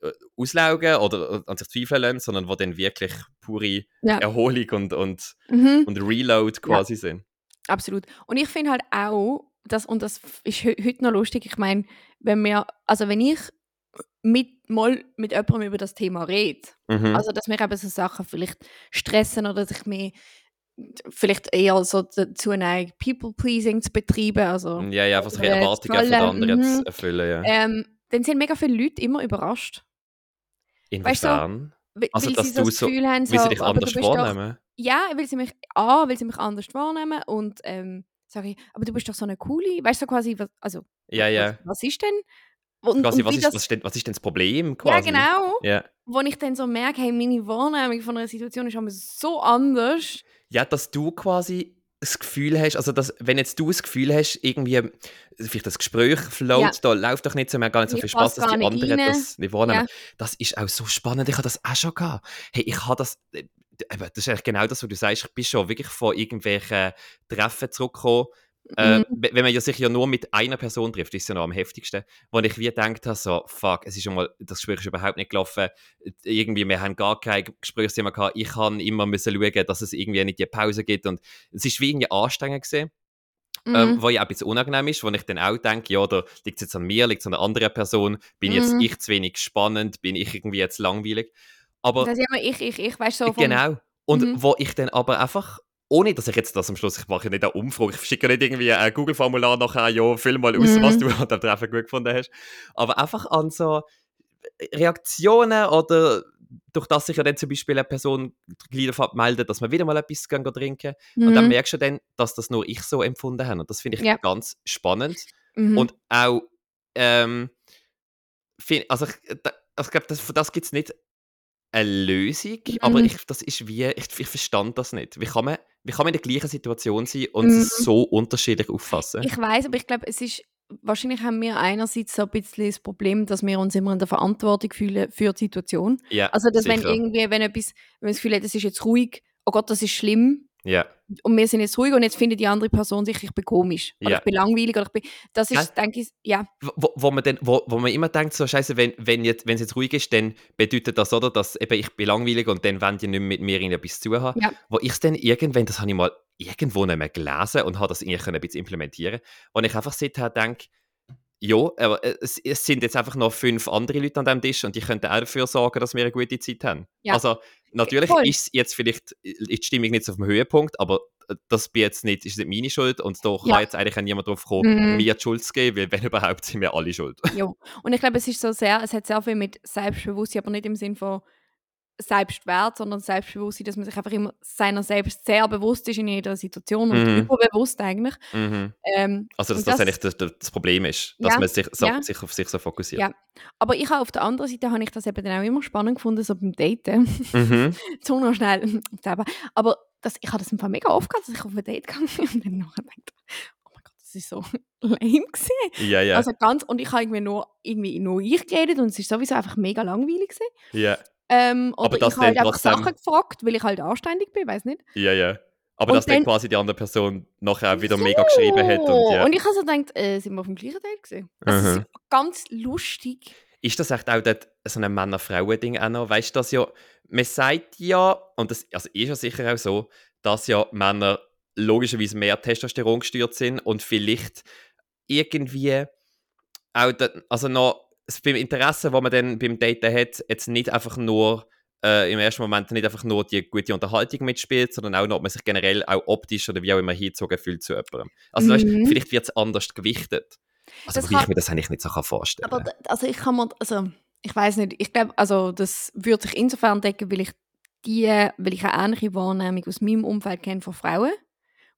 Speaker 1: äh, auslaugen oder äh, an sich zweifeln lassen, sondern wo dann wirklich pure
Speaker 2: Ja.
Speaker 1: Erholung und, und,
Speaker 2: Mhm.
Speaker 1: und Reload quasi sind.
Speaker 2: Absolut. Und ich finde halt auch, dass, und das ist he- heute noch lustig, ich meine, wenn wir, also wenn ich mit, mal mit jemandem über das Thema rede,
Speaker 1: Mhm.
Speaker 2: also dass mir eben so Sachen vielleicht stressen oder dass ich mich vielleicht eher so dazu neige, People-Pleasing zu betreiben, also
Speaker 1: ja, ja, einfach so
Speaker 2: äh,
Speaker 1: Erwartungen von anderen
Speaker 2: mhm.
Speaker 1: zu erfüllen. Ja.
Speaker 2: ähm, dann sind mega viele Leute immer überrascht. weißt du,
Speaker 1: Inwiefern?
Speaker 2: Weil,
Speaker 1: Also,
Speaker 2: weil
Speaker 1: dass
Speaker 2: sie so
Speaker 1: du
Speaker 2: das
Speaker 1: so-
Speaker 2: Gefühl haben, so,
Speaker 1: Wie sie dich anders
Speaker 2: bist doch,
Speaker 1: wahrnehmen?
Speaker 2: Ja, weil sie mich, A, weil sie mich anders wahrnehmen und ähm, sage ich, aber du bist doch so eine coole, weißt du, so quasi, was, also,
Speaker 1: Ja, ja.
Speaker 2: was, was ist denn? Und,
Speaker 1: Quasi,
Speaker 2: und
Speaker 1: was ist,
Speaker 2: das,
Speaker 1: was, ist denn, was ist denn das Problem?
Speaker 2: ja,
Speaker 1: Quasi?
Speaker 2: genau,
Speaker 1: Ja.
Speaker 2: Wo ich dann so merke, hey, meine Wahrnehmung von einer Situation ist immer so anders.
Speaker 1: Ja, dass du quasi das Gefühl hast, also dass, wenn jetzt du das Gefühl hast, irgendwie, vielleicht das Gespräch float,
Speaker 2: Ja.
Speaker 1: da läuft doch nicht so, haben gar nicht so
Speaker 2: Ich
Speaker 1: viel Spaß, dass die anderen
Speaker 2: rein.
Speaker 1: das nicht wahrnehmen.
Speaker 2: Ja.
Speaker 1: Das ist auch so spannend, ich habe das auch schon gehabt. Hey, ich habe das, äh, das ist eigentlich genau das, was du sagst, ich bin schon wirklich von irgendwelchen Treffen zurückgekommen, äh,
Speaker 2: Mhm.
Speaker 1: wenn man ja sich ja nur mit einer Person trifft, ist es ja noch am heftigsten, wo ich wie gedacht habe, so, fuck, es ist schon mal, das Gespräch ist überhaupt nicht gelaufen, irgendwie, wir haben gar kein Gesprächsthema gehabt, ich kann immer müssen schauen, dass es irgendwie nicht die Pause gibt und es ist wie irgendwie anstrengend gewesen, ähm,
Speaker 2: Mhm.
Speaker 1: wo ja auch ein bisschen unangenehm ist, wo ich dann auch denke, ja, da liegt es jetzt an mir, liegt es an einer anderen Person, bin jetzt
Speaker 2: Mhm.
Speaker 1: ich zu wenig spannend, bin ich irgendwie jetzt langweilig, aber
Speaker 2: Das ist immer ich, ich, ich, weißt du, so vom,
Speaker 1: Genau. Und
Speaker 2: Mhm.
Speaker 1: wo ich dann aber einfach, ohne dass ich jetzt das am Schluss, ich mache nicht eine Umfrage, ich schicke nicht irgendwie ein Google-Formular nachher, ja, füll mal aus,
Speaker 2: Mhm.
Speaker 1: was du an dem Treffen gut gefunden hast. Aber einfach an so Reaktionen oder durch das sich ja dann zum Beispiel eine Person davon meldet, dass man wieder mal etwas gehen trinken. Und dann
Speaker 2: Mhm.
Speaker 1: merkst du dann, dass das nur ich so empfunden habe. Und das finde ich
Speaker 2: Ja.
Speaker 1: ganz spannend.
Speaker 2: Mhm.
Speaker 1: Und auch, ähm, find, also ich, da, also ich glaube, das, für das gibt es nicht eine Lösung, aber
Speaker 2: Mhm.
Speaker 1: ich, das ist wie, ich, ich verstand das nicht. Wie kann, man, wie kann man in der gleichen Situation sein und es so unterschiedlich auffassen?
Speaker 2: Ich weiß, aber ich glaube, es ist wahrscheinlich haben wir einerseits so ein bisschen das Problem, dass wir uns immer in der Verantwortung fühlen für die Situation.
Speaker 1: ja,
Speaker 2: Also dass wenn
Speaker 1: sicher.
Speaker 2: irgendwie, wenn etwas, wenn man das Gefühl hat, es ist jetzt ruhig, oh Gott, das ist schlimm
Speaker 1: Ja,
Speaker 2: und wir sind jetzt ruhig und jetzt findet die andere Person sich, ich bin komisch oder
Speaker 1: Ja.
Speaker 2: ich bin langweilig oder ich bin, das ist,
Speaker 1: Ja.
Speaker 2: denke ich, ja,
Speaker 1: wo, wo, man dann, wo, wo man immer denkt, so scheiße, wenn, wenn, jetzt, wenn es jetzt ruhig ist, dann bedeutet das, oder, dass eben ich bin langweilig und dann wollen die nicht mehr mit mir irgendetwas zu haben.
Speaker 2: Ja.
Speaker 1: Wo ich es dann irgendwann, das habe ich mal irgendwo nicht mehr gelesen und habe das irgendwie ein bisschen implementieren und ich einfach seither denke, ja, aber es, es sind jetzt einfach noch fünf andere Leute an diesem Tisch und die könnten auch dafür sorgen, dass wir eine gute Zeit haben.
Speaker 2: Ja.
Speaker 1: Also natürlich
Speaker 2: Voll.
Speaker 1: ist jetzt vielleicht ist die Stimmung nicht auf dem Höhepunkt, aber das bin jetzt nicht, ist nicht meine Schuld und da kann
Speaker 2: Ja.
Speaker 1: jetzt eigentlich niemand drauf kommen,
Speaker 2: Mhm.
Speaker 1: mir die Schuld zu geben, weil wenn (laughs) überhaupt sind wir alle schuld.
Speaker 2: ja. Und ich glaube, es ist so sehr, es hat sehr viel mit Selbstbewusstsein, aber nicht im Sinn von Selbstwert, sondern Selbstbewusstsein, dass man sich einfach immer seiner selbst sehr bewusst ist in jeder Situation und
Speaker 1: Mhm.
Speaker 2: überbewusst eigentlich.
Speaker 1: Mhm.
Speaker 2: Ähm,
Speaker 1: Also, dass das,
Speaker 2: das-
Speaker 1: eigentlich das, das Problem ist, dass
Speaker 2: Ja,
Speaker 1: man sich, so,
Speaker 2: ja.
Speaker 1: sich auf sich so fokussiert.
Speaker 2: Ja. aber ich habe auf der anderen Seite habe ich das eben dann auch immer spannend gefunden, so beim Daten.
Speaker 1: Mhm. (laughs)
Speaker 2: so noch schnell. Aber das, ich habe das im Fall mega oft gehabt, dass ich auf ein Date gegangen bin und dann nachher gedacht, oh mein Gott, das ist so (laughs) lame gewesen.
Speaker 1: Ja, ja.
Speaker 2: Also ganz, und ich habe irgendwie nur, irgendwie nur ich geredet und es ist sowieso einfach mega langweilig gewesen.
Speaker 1: ja,
Speaker 2: Ähm,
Speaker 1: Aber
Speaker 2: oder
Speaker 1: das
Speaker 2: ich habe halt einfach Sachen gefragt, weil ich halt anständig bin, weiß nicht.
Speaker 1: ja, ja. Aber
Speaker 2: Und
Speaker 1: dass dann
Speaker 2: dann-
Speaker 1: quasi die andere Person nachher auch wieder mega geschrieben hat. Und,
Speaker 2: So.
Speaker 1: ja.
Speaker 2: und ich habe so gedacht, äh, sind wir auf dem gleichen Date gewesen? Das
Speaker 1: Mhm.
Speaker 2: ist ganz lustig.
Speaker 1: ist das echt auch dort so ein Männer-Frauen-Ding auch noch? Weißt du, dass ja, man sagt ja, und das also ist ja sicher auch so, dass ja Männer logischerweise mehr Testosteron gesteuert sind und vielleicht irgendwie auch, da, also noch beim Interesse, das man dann beim Daten hat, jetzt nicht einfach nur äh, im ersten Moment nicht einfach nur die gute Unterhaltung mitspielt, sondern auch noch, ob man sich generell auch optisch oder wie auch immer hingezogen fühlt zu jemandem. Also weißt,
Speaker 2: Mhm.
Speaker 1: vielleicht wird es anders gewichtet. Also
Speaker 2: Das
Speaker 1: ich mir das eigentlich nicht so kann vorstellen
Speaker 2: Aber also ich kann mir, also ich weiß nicht, ich glaube, also das würde sich insofern decken, weil ich die, weil ich eine ähnliche Wahrnehmung aus meinem Umfeld kenne von Frauen,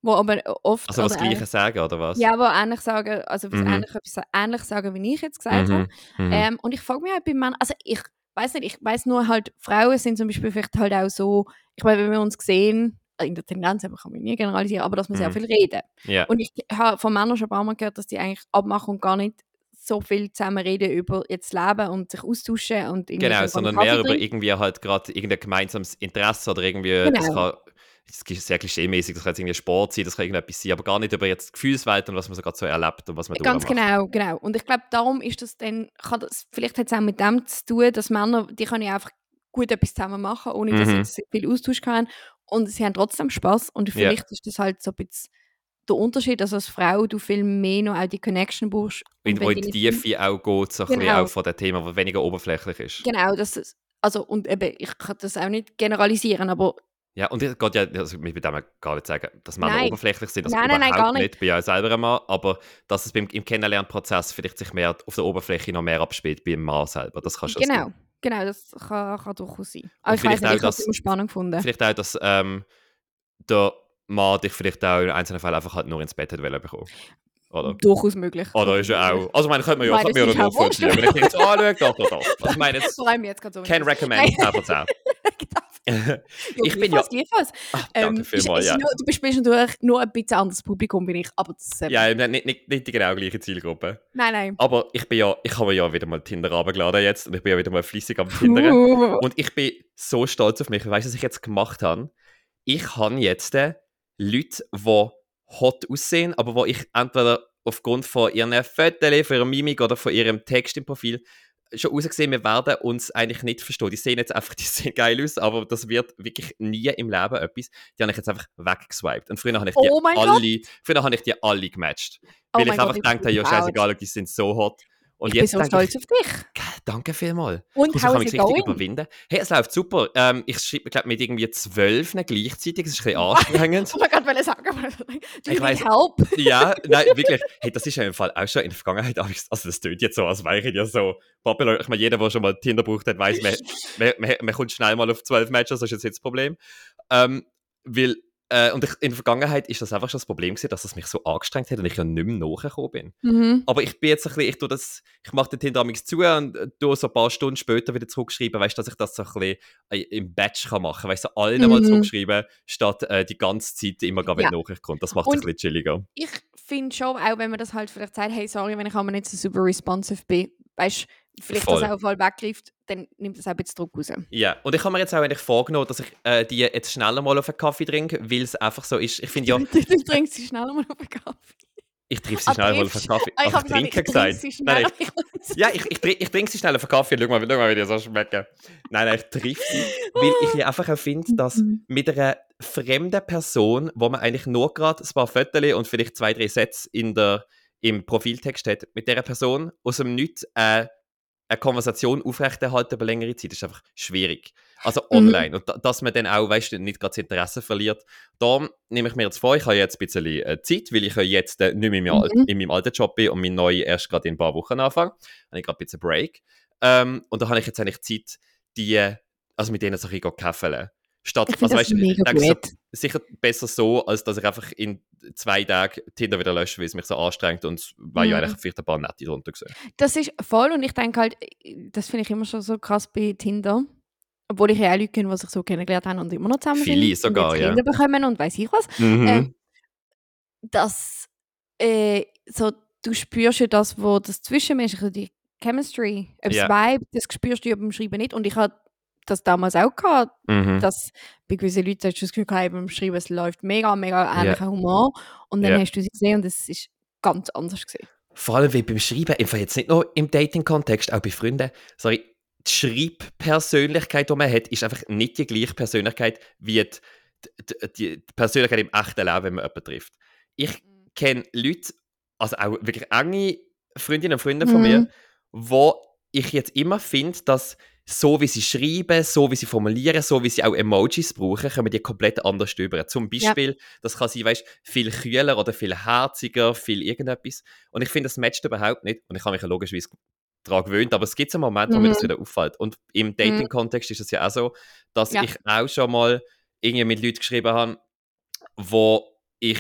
Speaker 2: wo aber oft
Speaker 1: Also was Gleiche sagen, oder was?
Speaker 2: Ja, aber ähnlich sagen, also was
Speaker 1: Mhm.
Speaker 2: ähnlich, etwas ähnlich sagen, wie ich jetzt gesagt habe.
Speaker 1: Mhm. Mhm.
Speaker 2: Ähm, und ich frage mich halt bei Männern, also ich weiß nicht, ich weiß nur halt, Frauen sind zum Beispiel vielleicht halt auch so, ich meine, wenn wir uns sehen, äh, in der Tendenz aber kann man nie generalisieren, aber dass wir sehr
Speaker 1: Mhm.
Speaker 2: viel reden.
Speaker 1: ja.
Speaker 2: Und ich habe von Männern schon ein paar Mal gehört, dass die eigentlich abmachen und gar nicht so viel zusammen reden über jetzt Leben und sich austauschen und irgendwie
Speaker 1: Genau,
Speaker 2: so
Speaker 1: sondern mehr über irgendwie halt gerade irgendein gemeinsames Interesse oder irgendwie,
Speaker 2: Genau.
Speaker 1: das kann, das ist sehr klischee-mäßig, das kann jetzt irgendwie Sport sein, das kann irgendetwas sein, aber gar nicht über jetzt Gefühlswelt und was man so gerade so erlebt und was man
Speaker 2: Ganz genau, genau. Und ich glaube, darum ist das dann, kann das, vielleicht hat es auch mit dem zu tun, dass Männer, die können ja einfach gut etwas zusammen machen, ohne dass
Speaker 1: Mhm.
Speaker 2: sie viel Austausch haben und sie haben trotzdem Spaß und vielleicht ist das halt so ein bisschen der Unterschied, dass als Frau du viel mehr noch auch die Connection brauchst.
Speaker 1: Und wo in die Tiefe auch geht, so ein bisschen
Speaker 2: Genau.
Speaker 1: auch von dem Thema, das weniger oberflächlich ist.
Speaker 2: Genau, das also und eben, ich kann das auch nicht generalisieren, aber
Speaker 1: Ja, und ich geht ja, also ich will damit gar nicht sagen, dass Männer
Speaker 2: Nein.
Speaker 1: oberflächlich sind, das
Speaker 2: Nein, nein,
Speaker 1: überhaupt
Speaker 2: nein, gar nicht.
Speaker 1: Ich bin ja auch selber ein Mann, aber dass es beim, im Kennenlernprozess vielleicht sich mehr auf der Oberfläche noch mehr abspielt beim Mann selber, das kannst du
Speaker 2: genau, genau, das kann, kann durchaus sein. Aber ich weiß nicht,
Speaker 1: auch,
Speaker 2: ich habe es spannend gefunden.
Speaker 1: Vielleicht auch, dass ähm, der Mann dich vielleicht auch in einzelnen Fällen einfach halt nur ins Bett hat bekommen. Oder?
Speaker 2: Durchaus möglich.
Speaker 1: Oder ist ja auch. Also, ich meine, könnte man ja,
Speaker 2: Nein, das
Speaker 1: ja
Speaker 2: ist
Speaker 1: nur
Speaker 2: auch
Speaker 1: nachvollziehen. Wenn ich oh, schau, doch, doch, doch. Also, ich meine, (laughs) jetzt,
Speaker 2: Vor allem jetzt gerade so.
Speaker 1: can recommend, (laughs) 10 von 10. (laughs) ich bin ja-
Speaker 2: gleichfalls.
Speaker 1: Ach,
Speaker 2: Ähm,
Speaker 1: danke
Speaker 2: ist-
Speaker 1: vielmals, ja.
Speaker 2: du bist natürlich nur ein bisschen anderes Publikum wie ich, aber das, äh,
Speaker 1: Ja, nicht, nicht, nicht die genau gleiche Zielgruppe.
Speaker 2: nein, nein.
Speaker 1: Aber ich bin ja, ich habe ja wieder mal Tinder runtergeladen jetzt und ich bin ja wieder mal fließig am Tinderen.
Speaker 2: Uh,
Speaker 1: Und ich bin so stolz auf mich. Weißt du, was ich jetzt gemacht habe? Ich habe jetzt äh, Leute, die hot aussehen, aber wo ich entweder aufgrund von ihren Fotos, von ihrer Mimik oder von ihrem Text im Profil schon rausgesehen, wir werden uns eigentlich nicht verstehen. Die sehen jetzt einfach, (laughs) die sehen geil aus, aber das wird wirklich nie im Leben etwas. Die habe ich jetzt einfach weggeswiped. Und früher habe ich die
Speaker 2: Oh
Speaker 1: alle, früher habe ich die alle gematcht.
Speaker 2: Oh
Speaker 1: Weil ich einfach gedacht habe, ja, scheißegal, die sind so hot. Und
Speaker 2: ich bin
Speaker 1: jetzt
Speaker 2: so
Speaker 1: denke ich,
Speaker 2: stolz auf dich.
Speaker 1: Danke vielmals.
Speaker 2: Und
Speaker 1: Ich
Speaker 2: how
Speaker 1: mich richtig
Speaker 2: going?
Speaker 1: überwinden. Hey, es läuft super. Ähm, ich schreibe, glaube mit irgendwie zwölf gleichzeitig. Es ist ein bisschen anstrengend.
Speaker 2: Oh mein Gott, will ich sagen, (laughs) do
Speaker 1: Ich
Speaker 2: you
Speaker 1: weiss-
Speaker 2: help?
Speaker 1: ja, nein, wirklich. Hey, das ist ja im Fall auch schon in der Vergangenheit. Also, das tönt jetzt so, als wäre ich ja so popular. Ich meine, jeder, der schon mal Tinder braucht hat, weiß, man, man, man, man kommt schnell mal auf zwölf Matches. Das ist jetzt nicht das Problem. Ähm, weil, äh, und ich, in der Vergangenheit ist das einfach schon das Problem gewesen, dass es mich so angestrengt hat und ich ja nicht mehr nachgekommen bin.
Speaker 2: Mhm.
Speaker 1: Aber ich bin jetzt ein bisschen, ich tue das, ich mache den Tinder amigs zu und äh, tue so ein paar Stunden später wieder zurückschreiben, weißt du, dass ich das so ein bisschen äh, im Batch kann machen, weißt du, so allen mal
Speaker 2: Mhm.
Speaker 1: zurückschreiben, statt äh, die ganze Zeit immer wenn
Speaker 2: Ja.
Speaker 1: Nachricht kommt. Das macht es ein bisschen chilliger.
Speaker 2: Ich finde schon, auch wenn man das halt vielleicht sagt, hey, sorry, wenn ich einmal nicht so super responsive bin, weißt du, vielleicht
Speaker 1: Voll.
Speaker 2: das auch voll weggreift, dann nimmt das auch ein bisschen Druck raus.
Speaker 1: Ja, und ich habe mir jetzt auch eigentlich vorgenommen, dass ich äh, die jetzt schneller mal auf einen Kaffee trinke, weil es einfach so ist. Ich finde ja, (laughs)
Speaker 2: du trinkst sie schneller mal auf den Kaffee.
Speaker 1: ich treffe sie schnell mal auf einen Kaffee.
Speaker 2: Ah,
Speaker 1: ich trinke
Speaker 2: ich
Speaker 1: gesagt.
Speaker 2: trinke sie
Speaker 1: Nein,
Speaker 2: schneller.
Speaker 1: ich, ja, ich, ich, ich trinke sie schnell auf einen Kaffee. Schau mal, schau mal wie die so schmecken. Nein, nein, ich treffe sie, weil ich einfach auch finde, dass
Speaker 2: Mhm.
Speaker 1: mit einer fremden Person, wo man eigentlich nur gerade ein paar Fotos und vielleicht zwei, drei Sätze in der, im Profiltext hat, mit dieser Person aus dem Nichts äh, eine Konversation aufrechterhalten über längere Zeit, ist einfach schwierig. Also
Speaker 2: Mhm.
Speaker 1: online. Und da, dass man dann auch, weißt du, nicht gerade das Interesse verliert. Da nehme ich mir jetzt vor, ich habe jetzt ein bisschen äh, Zeit, weil ich ja jetzt äh, nicht mehr in meinem, Al-
Speaker 2: Mhm.
Speaker 1: in meinem alten Job bin und mein neu erst gerade in ein paar Wochen anfange. Habe ich gerade ein bisschen Break. Ähm, und da habe ich jetzt eigentlich Zeit, die, also mit denen so ein bisschen käfeln. Statt,
Speaker 2: Ich
Speaker 1: also,
Speaker 2: das
Speaker 1: weißt du,
Speaker 2: mega
Speaker 1: denke so, sicher besser so, als dass ich einfach in zwei Tagen Tinder wieder lösche, weil es mich so anstrengt und weil ja
Speaker 2: Mhm.
Speaker 1: eigentlich vielleicht ein paar nette drunter gesehen.
Speaker 2: Das ist voll und ich denke halt, das finde ich immer schon so krass bei Tinder. Obwohl ich ja auch Leute kenne, die sich so kennengelernt haben und immer noch zusammen
Speaker 1: Viele
Speaker 2: sind.
Speaker 1: sogar,
Speaker 2: und
Speaker 1: ja.
Speaker 2: Kinder bekommen und weiß ich was.
Speaker 1: Mhm.
Speaker 2: Ähm, dass äh, so, du spürst ja das, wo das Zwischenmenschliche, die Chemistry, ob
Speaker 1: Ja.
Speaker 2: das Vibe, das spürst du ja beim Schreiben nicht. Und ich hatte das damals auch gehabt,
Speaker 1: mhm.
Speaker 2: dass bei gewissen Leuten hast du das Gefühl gehabt, beim Schreiben, es läuft mega, mega ähnlicher Humor. Und dann
Speaker 1: Ja.
Speaker 2: hast du sie gesehen und es ist ganz anders gesehen.
Speaker 1: Vor allem wie beim Schreiben, einfach jetzt nicht nur im Dating-Kontext, auch bei Freunden. Sorry, die Schreibpersönlichkeit, die man hat, ist einfach nicht die gleiche Persönlichkeit wie die, die, die Persönlichkeit im echten Leben, wenn man jemanden trifft. Ich kenne Leute, also auch wirklich enge Freundinnen und Freunde von
Speaker 2: Mhm.
Speaker 1: mir, wo ich jetzt immer finde, dass so wie sie schreiben, so wie sie formulieren, so wie sie auch Emojis brauchen, kommen die komplett anders rüber. Zum Beispiel, das kann sein, weißt, viel kühler oder viel herziger, viel irgendetwas. Und ich finde, das matcht überhaupt nicht. Und ich habe mich ja logischerweise daran gewöhnt, aber es gibt einen Moment, wo mir
Speaker 2: Mhm.
Speaker 1: das wieder auffällt. Und im Dating-Kontext ist es ja auch so, dass
Speaker 2: Ja.
Speaker 1: ich auch schon mal irgendwie mit Leuten geschrieben habe, wo ich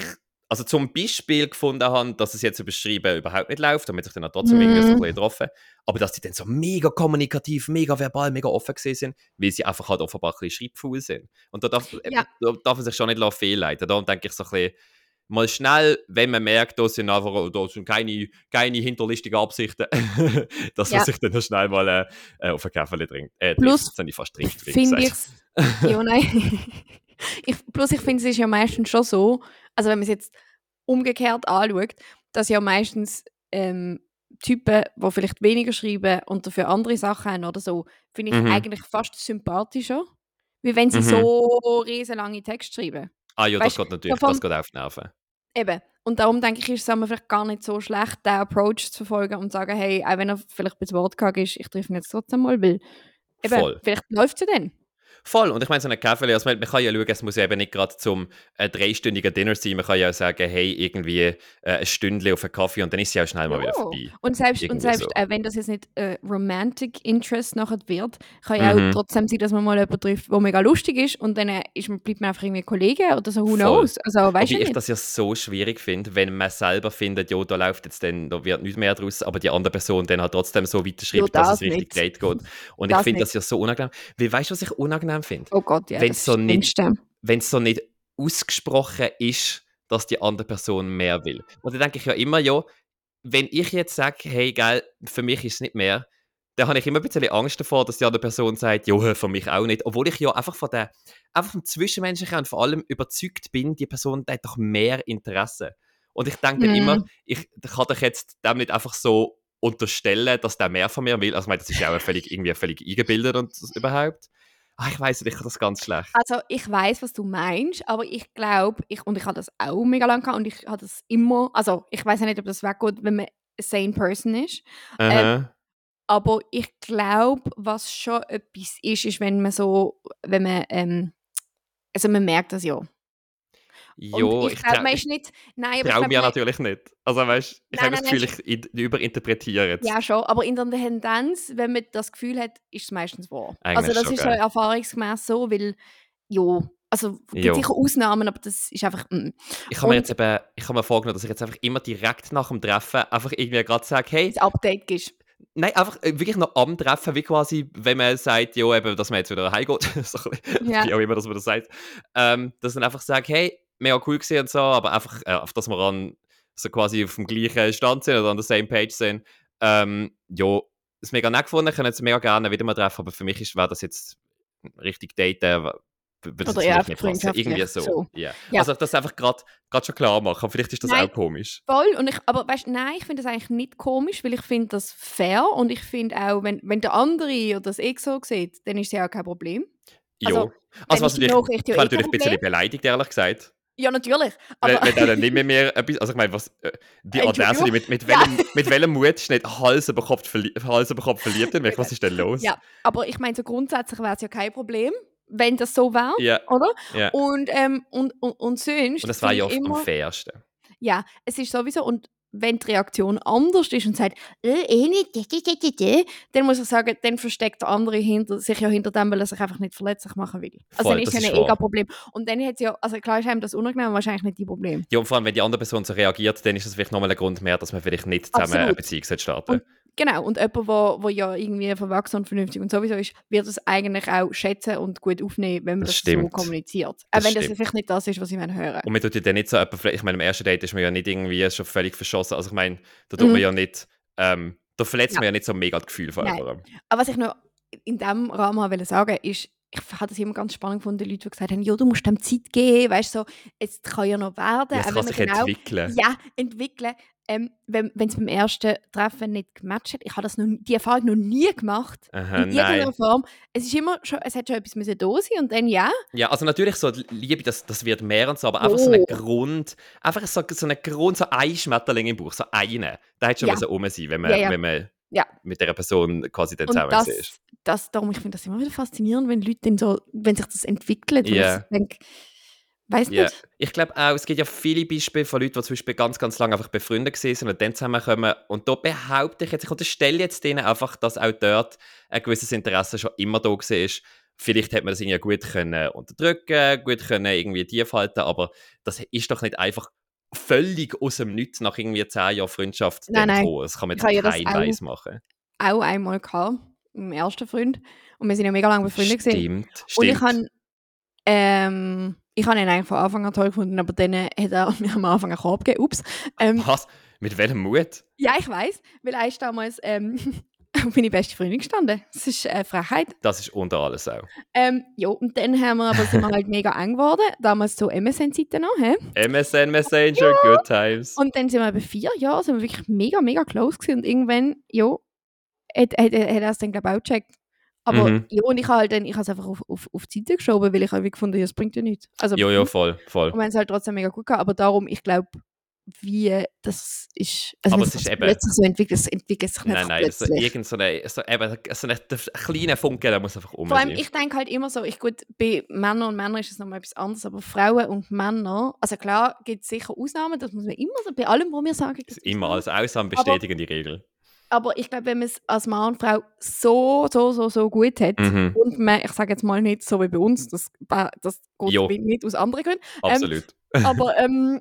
Speaker 1: also zum Beispiel gefunden habe, dass es jetzt über das Schreiben überhaupt nicht läuft, damit sich dann auch trotzdem irgendwie so ein
Speaker 2: Mhm.
Speaker 1: bisschen getroffen. Aber dass die dann so mega kommunikativ, mega verbal, mega offen gewesen sind, weil sie einfach halt offenbar ein bisschen schreibfaul sind. Und da darf,
Speaker 2: Ja.
Speaker 1: da darf man sich schon nicht fehlleiten. Da denke ich so ein bisschen, mal schnell, wenn man merkt, da sind einfach da sind keine, keine hinterlistigen Absichten, (laughs) dass man
Speaker 2: Ja.
Speaker 1: sich dann schnell mal äh, äh, auf ein Käferle trinkt. Äh,
Speaker 2: Plus.
Speaker 1: Jetzt habe ich fast trinkt,
Speaker 2: Finde ich Ja, nein. (laughs) ich, plus ich finde, es ist ja meistens schon so, also wenn man es jetzt umgekehrt anschaut, dass ja meistens ähm, Typen, die vielleicht weniger schreiben und dafür andere Sachen haben oder so, finde ich
Speaker 1: Mhm.
Speaker 2: eigentlich fast sympathischer, wie wenn sie
Speaker 1: Mhm.
Speaker 2: so riesenlange Texte schreiben.
Speaker 1: Ah ja, das
Speaker 2: Weißt,
Speaker 1: geht natürlich,
Speaker 2: davon-
Speaker 1: das geht auf die Nerven.
Speaker 2: Eben. Und darum denke ich, ist es vielleicht gar nicht so schlecht, den Approach zu verfolgen und zu sagen, hey, auch wenn er vielleicht bis Wort ist, ich treffe ihn jetzt trotzdem mal, weil eben,
Speaker 1: Voll.
Speaker 2: vielleicht läuft es ja dann.
Speaker 1: Voll. Und ich meine, so ein Kaffee, also man man kann ja schauen, es muss ja eben nicht gerade zum äh, dreistündigen Dinner sein. Man kann ja auch sagen, hey, irgendwie äh, ein Stündchen auf einen Kaffee und dann ist sie auch schnell mal wieder
Speaker 2: Ja.
Speaker 1: vorbei.
Speaker 2: Und selbst, und selbst
Speaker 1: so.
Speaker 2: äh, wenn das jetzt nicht äh, Romantic Interest nachher wird, kann ja
Speaker 1: Mhm.
Speaker 2: auch trotzdem sein, dass man mal jemanden trifft, der mega lustig ist und dann äh, ist man, bleibt man einfach irgendwie Kollege oder so, who
Speaker 1: Voll.
Speaker 2: knows. Also, weißt
Speaker 1: Wobei
Speaker 2: du
Speaker 1: ich
Speaker 2: nicht.
Speaker 1: das ja so schwierig finde, wenn man selber findet, ja, da läuft jetzt dann, da wird nichts mehr draus, aber die andere Person dann halt trotzdem so weiterschreibt,
Speaker 2: Ja,
Speaker 1: dass
Speaker 2: das
Speaker 1: es richtig
Speaker 2: nicht.
Speaker 1: geht. (laughs) Und ich
Speaker 2: Das
Speaker 1: finde
Speaker 2: nicht.
Speaker 1: das ja so unangenehm. Weil weißt du, was ich unangenehm finde?
Speaker 2: Oh Gott, ja,
Speaker 1: Wenn's
Speaker 2: das
Speaker 1: so nicht-. Wenn es so nicht ausgesprochen ist, dass die andere Person mehr will. Und dann denke ich ja immer, ja, wenn ich jetzt sage, hey, geil, für mich ist es nicht mehr, dann habe ich immer ein bisschen Angst davor, dass die andere Person sagt, ja, für mich auch nicht. Obwohl ich ja einfach von der, einfach vom Zwischenmenschlichen und vor allem überzeugt bin, die Person hat doch mehr Interesse. Und ich denke dann
Speaker 2: Mhm.
Speaker 1: immer, ich kann doch jetzt dem nicht einfach so unterstellen, dass der mehr von mir will. Also ich meine, das ist ja auch völlig, irgendwie völlig eingebildet und überhaupt. Ah, ich weiß nicht, ich habe das ganz schlecht.
Speaker 2: Also ich weiß, was du meinst, aber ich glaube, ich, und ich habe das auch mega lange gehabt und ich habe das immer, also ich weiß ja nicht, ob das weggeht, wenn man a sane person ist,
Speaker 1: Aha.
Speaker 2: aber ich glaube, was schon etwas ist, ist, wenn man so, wenn man, ähm, also man merkt das ja.
Speaker 1: Jo,
Speaker 2: ich
Speaker 1: ich
Speaker 2: glaube,
Speaker 1: trau-
Speaker 2: man ist nicht, nein, aber glaub,
Speaker 1: mir natürlich nicht. Also weißt, ich habe das
Speaker 2: nein,
Speaker 1: Gefühl, ich in- überinterpretiere jetzt.
Speaker 2: Ja, schon, aber in der Tendenz, wenn man das Gefühl hat, ist es meistens wahr.
Speaker 1: Eigentlich
Speaker 2: also das ist so
Speaker 1: gell?
Speaker 2: erfahrungsgemäß so, weil, ja, also es gibt
Speaker 1: Jo.
Speaker 2: sicher Ausnahmen, aber das ist einfach, mm.
Speaker 1: Ich habe mir jetzt eben, ich habe mir vorgenommen, dass ich jetzt einfach immer direkt nach dem Treffen einfach irgendwie gerade sage, hey,
Speaker 2: das Update gibst.
Speaker 1: nein, einfach äh, wirklich noch am Treffen, wie quasi, wenn man sagt, ja, eben, dass man jetzt wieder heimgeht, (laughs) so
Speaker 2: Ja.
Speaker 1: wie auch immer, dass man das sagt, ähm, dass dann einfach sagt, hey, mega cool gesehen und so, aber einfach, äh, auf dass wir an, so quasi auf dem gleichen Stand sind oder an der same page sind, ähm, ja, ist mega nett gefunden, können jetzt mega gerne wieder mal treffen, aber für mich ist, wäre das jetzt richtig daten, würde das mich nicht passen. Irgendwie so.
Speaker 2: so.
Speaker 1: Ja.
Speaker 2: Ja.
Speaker 1: Also das einfach gerade schon klar machen, vielleicht ist das
Speaker 2: Nein.
Speaker 1: auch komisch.
Speaker 2: Voll, und ich, aber weißt, nein, ich finde das eigentlich nicht komisch, weil ich finde das fair und ich finde auch, wenn, wenn der andere oder das eh so sieht, dann ist es ja auch kein Problem.
Speaker 1: Jo.
Speaker 2: Also,
Speaker 1: Also, was natürlich,
Speaker 2: ja
Speaker 1: ich war
Speaker 2: eh
Speaker 1: natürlich ein bisschen beleidigt, ehrlich gesagt.
Speaker 2: Ja, natürlich.
Speaker 1: Wenn,
Speaker 2: Aber,
Speaker 1: wenn er dann nicht mehr mehr etwas, also ich meine, was, äh, die? Audacity, mit, mit,
Speaker 2: Ja.
Speaker 1: welchem, mit welchem Mut ist nicht Hals über Kopf, verli Hals über Kopf verliebt in mich? Was ist denn los?
Speaker 2: ja, aber ich meine, so grundsätzlich wäre es ja kein Problem, wenn das so wäre,
Speaker 1: Ja,
Speaker 2: oder?
Speaker 1: ja.
Speaker 2: Und, ähm, und, und, und sonst.
Speaker 1: Und das war ja oft am
Speaker 2: immer,
Speaker 1: fairsten.
Speaker 2: Ja, es ist sowieso, und wenn die Reaktion anders ist und sagt, äh, eh nicht, dann muss ich sagen, dann versteckt der andere hinter, sich ja hinter dem, weil er sich einfach nicht verletzlich machen will. Also
Speaker 1: Voll,
Speaker 2: dann ist
Speaker 1: das
Speaker 2: ja ein. Ego-Problem. Und dann hat ja, also klar ist einem das unangenehm, wahrscheinlich nicht die Problem.
Speaker 1: Ja, und vor allem, wenn die andere Person so reagiert, dann ist das vielleicht nochmal ein Grund mehr, dass man vielleicht nicht zusammen
Speaker 2: Absolut.
Speaker 1: eine Beziehung sollte starten
Speaker 2: Und Genau, und jemand, wo, wo ja irgendwie verwachsen und vernünftig und sowieso ist, wird es eigentlich auch schätzen und gut aufnehmen, wenn man
Speaker 1: Das
Speaker 2: das, so kommuniziert. Auch
Speaker 1: Das
Speaker 2: wenn das
Speaker 1: stimmt.
Speaker 2: vielleicht nicht das ist, was ich hören
Speaker 1: Und man tut ja dann nicht so jemanden, ich meine, im ersten Date ist man ja nicht irgendwie schon völlig verschossen. Also ich meine, da tut
Speaker 2: Mhm.
Speaker 1: man ja nicht, ähm, da verletzt
Speaker 2: Ja.
Speaker 1: man ja nicht so mega das Gefühl von jemandem.
Speaker 2: Aber was ich noch in diesem Rahmen wollte sagen ist, ich habe das immer ganz spannend gefunden, die Leute, die gesagt haben, ja, du musst dem Zeit geben, weißt du, so, es kann ja noch werden.
Speaker 1: Ja, es kann sich
Speaker 2: genau,
Speaker 1: entwickeln.
Speaker 2: Ja, entwickeln. Ähm, wenn es beim ersten Treffen nicht gematcht hat, ich habe das noch, die Erfahrung noch nie gemacht.
Speaker 1: Aha,
Speaker 2: in irgendeiner. Form. Es ist immer schon, es hat schon etwas müssen da sein und dann ja.
Speaker 1: Ja, also natürlich so Liebe, das, das wird mehr und so, aber einfach so ein
Speaker 2: Oh.
Speaker 1: Grund, einfach so, so ein Grund, so ein Schmetterling im Bauch, so eine, der hat schon
Speaker 2: Ja.
Speaker 1: müssen rum sein, wenn man,
Speaker 2: Ja, ja.
Speaker 1: wenn man
Speaker 2: Ja.
Speaker 1: mit dieser Person quasi dann
Speaker 2: Und
Speaker 1: zusammen
Speaker 2: das,
Speaker 1: ist.
Speaker 2: das, darum, ich finde das immer wieder faszinierend, wenn Leute dann so, wenn sich das entwickelt.
Speaker 1: Ja.
Speaker 2: ich denke, weiß
Speaker 1: Ja,
Speaker 2: nicht.
Speaker 1: ich glaube auch, es gibt ja viele Beispiele von Leuten, die zum Beispiel ganz, ganz lange einfach befreundet sind und dann zusammenkommen. Und da behaupte ich jetzt, ich unterstelle jetzt denen einfach, dass auch dort ein gewisses Interesse schon immer da war. Vielleicht hätte man das irgendwie gut können unterdrücken, gut können irgendwie tief halten, aber das ist doch nicht einfach völlig aus dem Nichts nach irgendwie zehn Jahren Freundschaft
Speaker 2: Nein, nein.
Speaker 1: kommen. Das kann man jetzt kein Weiß machen.
Speaker 2: Auch einmal gehabt, meinem ersten Freund. Und wir sind ja mega lange befreundet gewesen.
Speaker 1: Stimmt,
Speaker 2: Und ich
Speaker 1: stimmt.
Speaker 2: habe ähm, ich habe ihn eigentlich von Anfang an toll gefunden, aber dann hat er (laughs) mir am Anfang einen Korb gegeben. Ups. Ähm,
Speaker 1: Was? Mit welchem Mut?
Speaker 2: ja, ich weiß, weil er ist damals ähm, (laughs) auf (laughs) meine beste Freundin gestanden. Das ist eine Frechheit.
Speaker 1: Das ist unter alles auch.
Speaker 2: Ähm, ja, und dann haben wir aber sind wir halt mega eng geworden. Damals so MSN-Zeiten noch, hä?
Speaker 1: MSN Messenger, good times.
Speaker 2: Und dann sind wir bei vier Jahren, sind wir wirklich mega, mega close gewesen. Und irgendwann, ja, hat, hat, hat er es dann, glaube ich, auch gecheckt. Aber
Speaker 1: Mhm.
Speaker 2: ja, und ich habe halt dann, ich habe es einfach auf, auf, auf die Seite geschoben, weil ich habe gefunden, ja, es bringt ja nichts. Also,
Speaker 1: Jo, jo, voll, voll.
Speaker 2: Und wir haben es halt trotzdem mega gut gehabt. Aber darum, ich glaube, wie das ist. Also
Speaker 1: Aber es ist eben-
Speaker 2: plötzlich so entwickelt, es entwickelt sich nicht
Speaker 1: Nein, nein, irgend so eine, so, eben, so eine, der kleine Funke, der muss einfach um
Speaker 2: Vor allem, ich denke halt immer so, ich gut, bei Männern und Männern ist es nochmal etwas anderes, aber Frauen und Männer, also klar gibt es sicher Ausnahmen, das muss man immer, so, bei allem, wo wir sagen,
Speaker 1: Immer
Speaker 2: Ausnahmen.
Speaker 1: als Ausnahme bestätigen die Regel.
Speaker 2: Aber ich glaube, wenn man es als Mann und Frau so, so, so, so gut hat
Speaker 1: Mhm,
Speaker 2: und man, ich sage jetzt mal nicht so wie bei uns, das, das geht
Speaker 1: Jo.
Speaker 2: nicht aus anderen Gründen,
Speaker 1: absolut.
Speaker 2: aber ähm,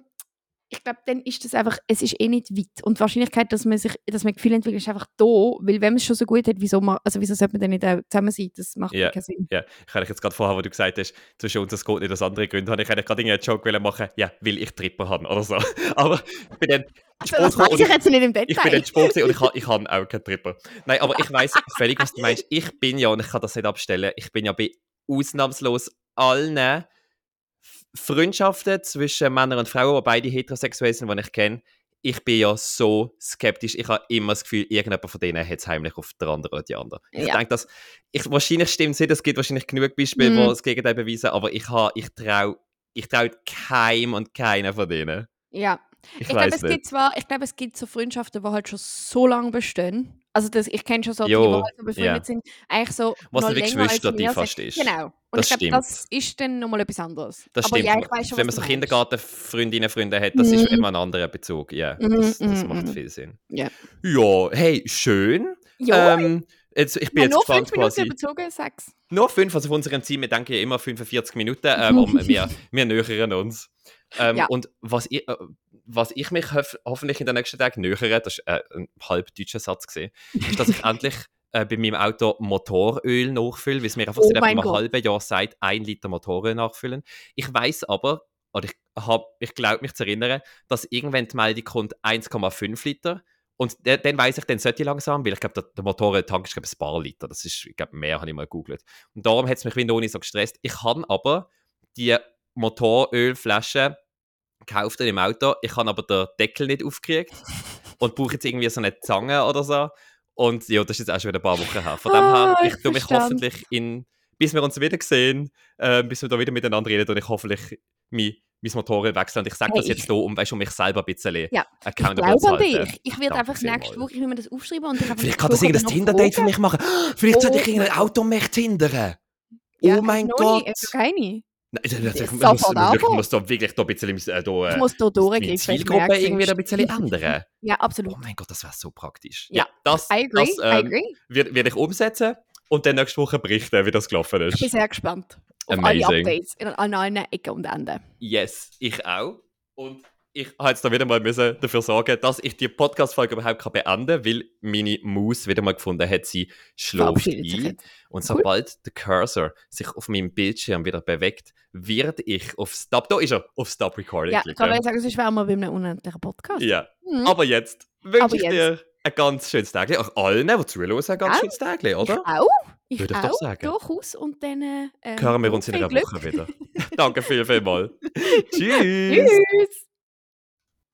Speaker 2: ich glaube, dann ist das einfach, es ist eh nicht weit. Und die Wahrscheinlichkeit, dass man sich, dass man Gefühle entwickelt, ist einfach da, weil wenn man es schon so gut hat, wieso, ma- also wieso sollte man dann nicht auch zusammen sein? Das macht
Speaker 1: Ja.
Speaker 2: keinen Sinn.
Speaker 1: Ja, ich habe jetzt gerade vorher, wo du gesagt hast, zwischen uns, es geht nicht aus anderen Gründen, habe ich eigentlich gerade einen Joke wollen machen, ja, weil ich Tripper habe oder so. (laughs) Aber ich bin dann
Speaker 2: Also, das weiß ich jetzt nicht im
Speaker 1: ich bin
Speaker 2: Detail.
Speaker 1: Spruch gewesen und ich, ha- ich habe auch keinen Tripper. Nein, aber ich weiß völlig, was du meinst. (laughs) Ich bin ja, und ich kann das nicht abstellen, ich bin ja bei ausnahmslos allen Freundschaften zwischen Männern und Frauen, die beide heterosexuell sind, die ich kenne, ich bin ja so skeptisch. Ich habe immer das Gefühl, irgendjemand von denen hat es heimlich auf der anderen oder die andere. Ich
Speaker 2: Ja.
Speaker 1: denke, dass ich, wahrscheinlich stimmt es nicht, es gibt wahrscheinlich genug Beispiele,
Speaker 2: Mhm.
Speaker 1: die das Gegenteil beweisen, aber ich, habe- ich traue ich trau keinem und keiner von denen.
Speaker 2: Ja.
Speaker 1: Ich,
Speaker 2: Ich glaube, es gibt zwar, ich glaube, es gibt so Freundschaften, die halt schon so lange bestehen. Also das, ich kenne schon so, die, die halt so befreundet
Speaker 1: ja.
Speaker 2: sind, eigentlich so
Speaker 1: Was
Speaker 2: noch
Speaker 1: wie Geschwister, die
Speaker 2: wir
Speaker 1: fast
Speaker 2: sind.
Speaker 1: ist.
Speaker 2: Genau. Und
Speaker 1: Das
Speaker 2: ich glaube, das ist dann nochmal etwas anderes.
Speaker 1: Das
Speaker 2: Aber
Speaker 1: stimmt.
Speaker 2: ja, ich weiß schon,
Speaker 1: Wenn man so. Kindergartenfreundinnen, Freunde hat, das ist
Speaker 2: Mhm.
Speaker 1: immer ein anderer Bezug. Ja,
Speaker 2: Mhm,
Speaker 1: das, das
Speaker 2: mhm,
Speaker 1: macht
Speaker 2: mhm.
Speaker 1: viel Sinn.
Speaker 2: Ja.
Speaker 1: Ja, hey, schön.
Speaker 2: Ja,
Speaker 1: ähm, jetzt, ich bin
Speaker 2: habe
Speaker 1: jetzt
Speaker 2: nur
Speaker 1: gespannt
Speaker 2: fünf Minuten
Speaker 1: quasi.
Speaker 2: überzogen, sechs.
Speaker 1: Nur fünf, also auf unserem Ziel, wir denken ja immer 45 Minuten, (laughs) ähm, wir, wir nähern uns. Ähm,
Speaker 2: Ja.
Speaker 1: Und was ich, äh, was ich mich hof hoffentlich in den nächsten Tagen nähere, das war äh, ein halb deutscher Satz, gewesen, ist, dass ich (laughs) endlich äh, bei meinem Auto Motoröl nachfülle, weil es mir einfach
Speaker 2: Oh
Speaker 1: seit einem halben Jahr sagt, ein Liter Motoröl nachfüllen. Ich weiß aber, oder ich, hab, ich glaube mich zu erinnern, dass irgendwann die Meldung kommt 1,5 Liter. Und dann weiß ich, dann sollte ich langsam, weil ich glaube, der, der Motorradtank ist glaub, ich, ein paar Liter. Das ist, ich glaube, mehr habe ich mal gegoogelt. Und darum hat es mich wie noch nicht so gestresst. Ich habe aber die Motorölflasche gekauft im Auto. Ich habe aber den Deckel nicht aufgekriegt und brauche jetzt irgendwie so eine Zange oder so. Und ja, das ist jetzt auch schon wieder ein paar Wochen her. Von dem
Speaker 2: Ah,
Speaker 1: her,
Speaker 2: ich
Speaker 1: ich tue mich
Speaker 2: verstand.
Speaker 1: hoffentlich in, bis wir uns wieder sehen, äh, bis wir da wieder miteinander reden, und ich hoffentlich mein, mein Motorrad wechseln. Und ich sage
Speaker 2: Hey,
Speaker 1: das jetzt hier, um, weißt, um mich selber ein bisschen
Speaker 2: Ja, Ich
Speaker 1: accountable
Speaker 2: glaube
Speaker 1: zu halten.
Speaker 2: dich. Ich werde einfach nächste. Woche, ich will mir das aufschreiben und ich einfach
Speaker 1: Vielleicht kann das irgendein Tinder-Date für mich machen. Vielleicht sollte ich
Speaker 2: Oh.
Speaker 1: irgendein Auto mich hindern.
Speaker 2: Ja,
Speaker 1: oh mein Gott.
Speaker 2: nie, also keine.
Speaker 1: Nein, ich, ich, ich,
Speaker 2: Ist
Speaker 1: muss, muss da wirklich da ein bisschen, äh, da,
Speaker 2: Ich
Speaker 1: äh,
Speaker 2: muss durchgreifen. ich
Speaker 1: Zielgruppe irgendwie da ein bisschen (laughs) ändern.
Speaker 2: Ja,
Speaker 1: Oh
Speaker 2: absolut.
Speaker 1: mein Gott, das wäre so praktisch.
Speaker 2: Ja,
Speaker 1: das,
Speaker 2: I agree,
Speaker 1: das
Speaker 2: I
Speaker 1: ähm,
Speaker 2: agree.
Speaker 1: werde werd ich umsetzen und dann nächste Woche berichten, wie das gelaufen
Speaker 2: Ich bin
Speaker 1: ist.
Speaker 2: sehr gespannt. Auf
Speaker 1: Amazing.
Speaker 2: alle Updates in, an allen Ecken und Enden.
Speaker 1: Yes, ich auch. Und ich habe jetzt da wieder mal müssen dafür sorgen, dass ich die Podcast-Folge überhaupt kann beenden kann, weil meine Maus wieder mal gefunden hat, sie schläft ein. Und
Speaker 2: Cool.
Speaker 1: sobald der Cursor sich auf meinem Bildschirm wieder bewegt, werde ich auf Stop, da ist er, auf Stop Recording
Speaker 2: Ja,
Speaker 1: klicken.
Speaker 2: kann ich sagen, sonst wären wir bei einem unendlichen Podcast.
Speaker 1: Ja,
Speaker 2: Mhm.
Speaker 1: aber jetzt wünsche
Speaker 2: Aber
Speaker 1: ich
Speaker 2: jetzt.
Speaker 1: dir ein ganz schönes Tag. Auch allen, die zuhören, ein ganz
Speaker 2: Auch.
Speaker 1: schönes Tag, oder?
Speaker 2: Ich auch. Ich
Speaker 1: Würde ich doch
Speaker 2: auch.
Speaker 1: sagen.
Speaker 2: Durchaus. Und dann äh,
Speaker 1: Hören wir uns in einer. Woche wieder. Danke viel, viel mal. (laughs) Tschüss.
Speaker 2: Tschüss.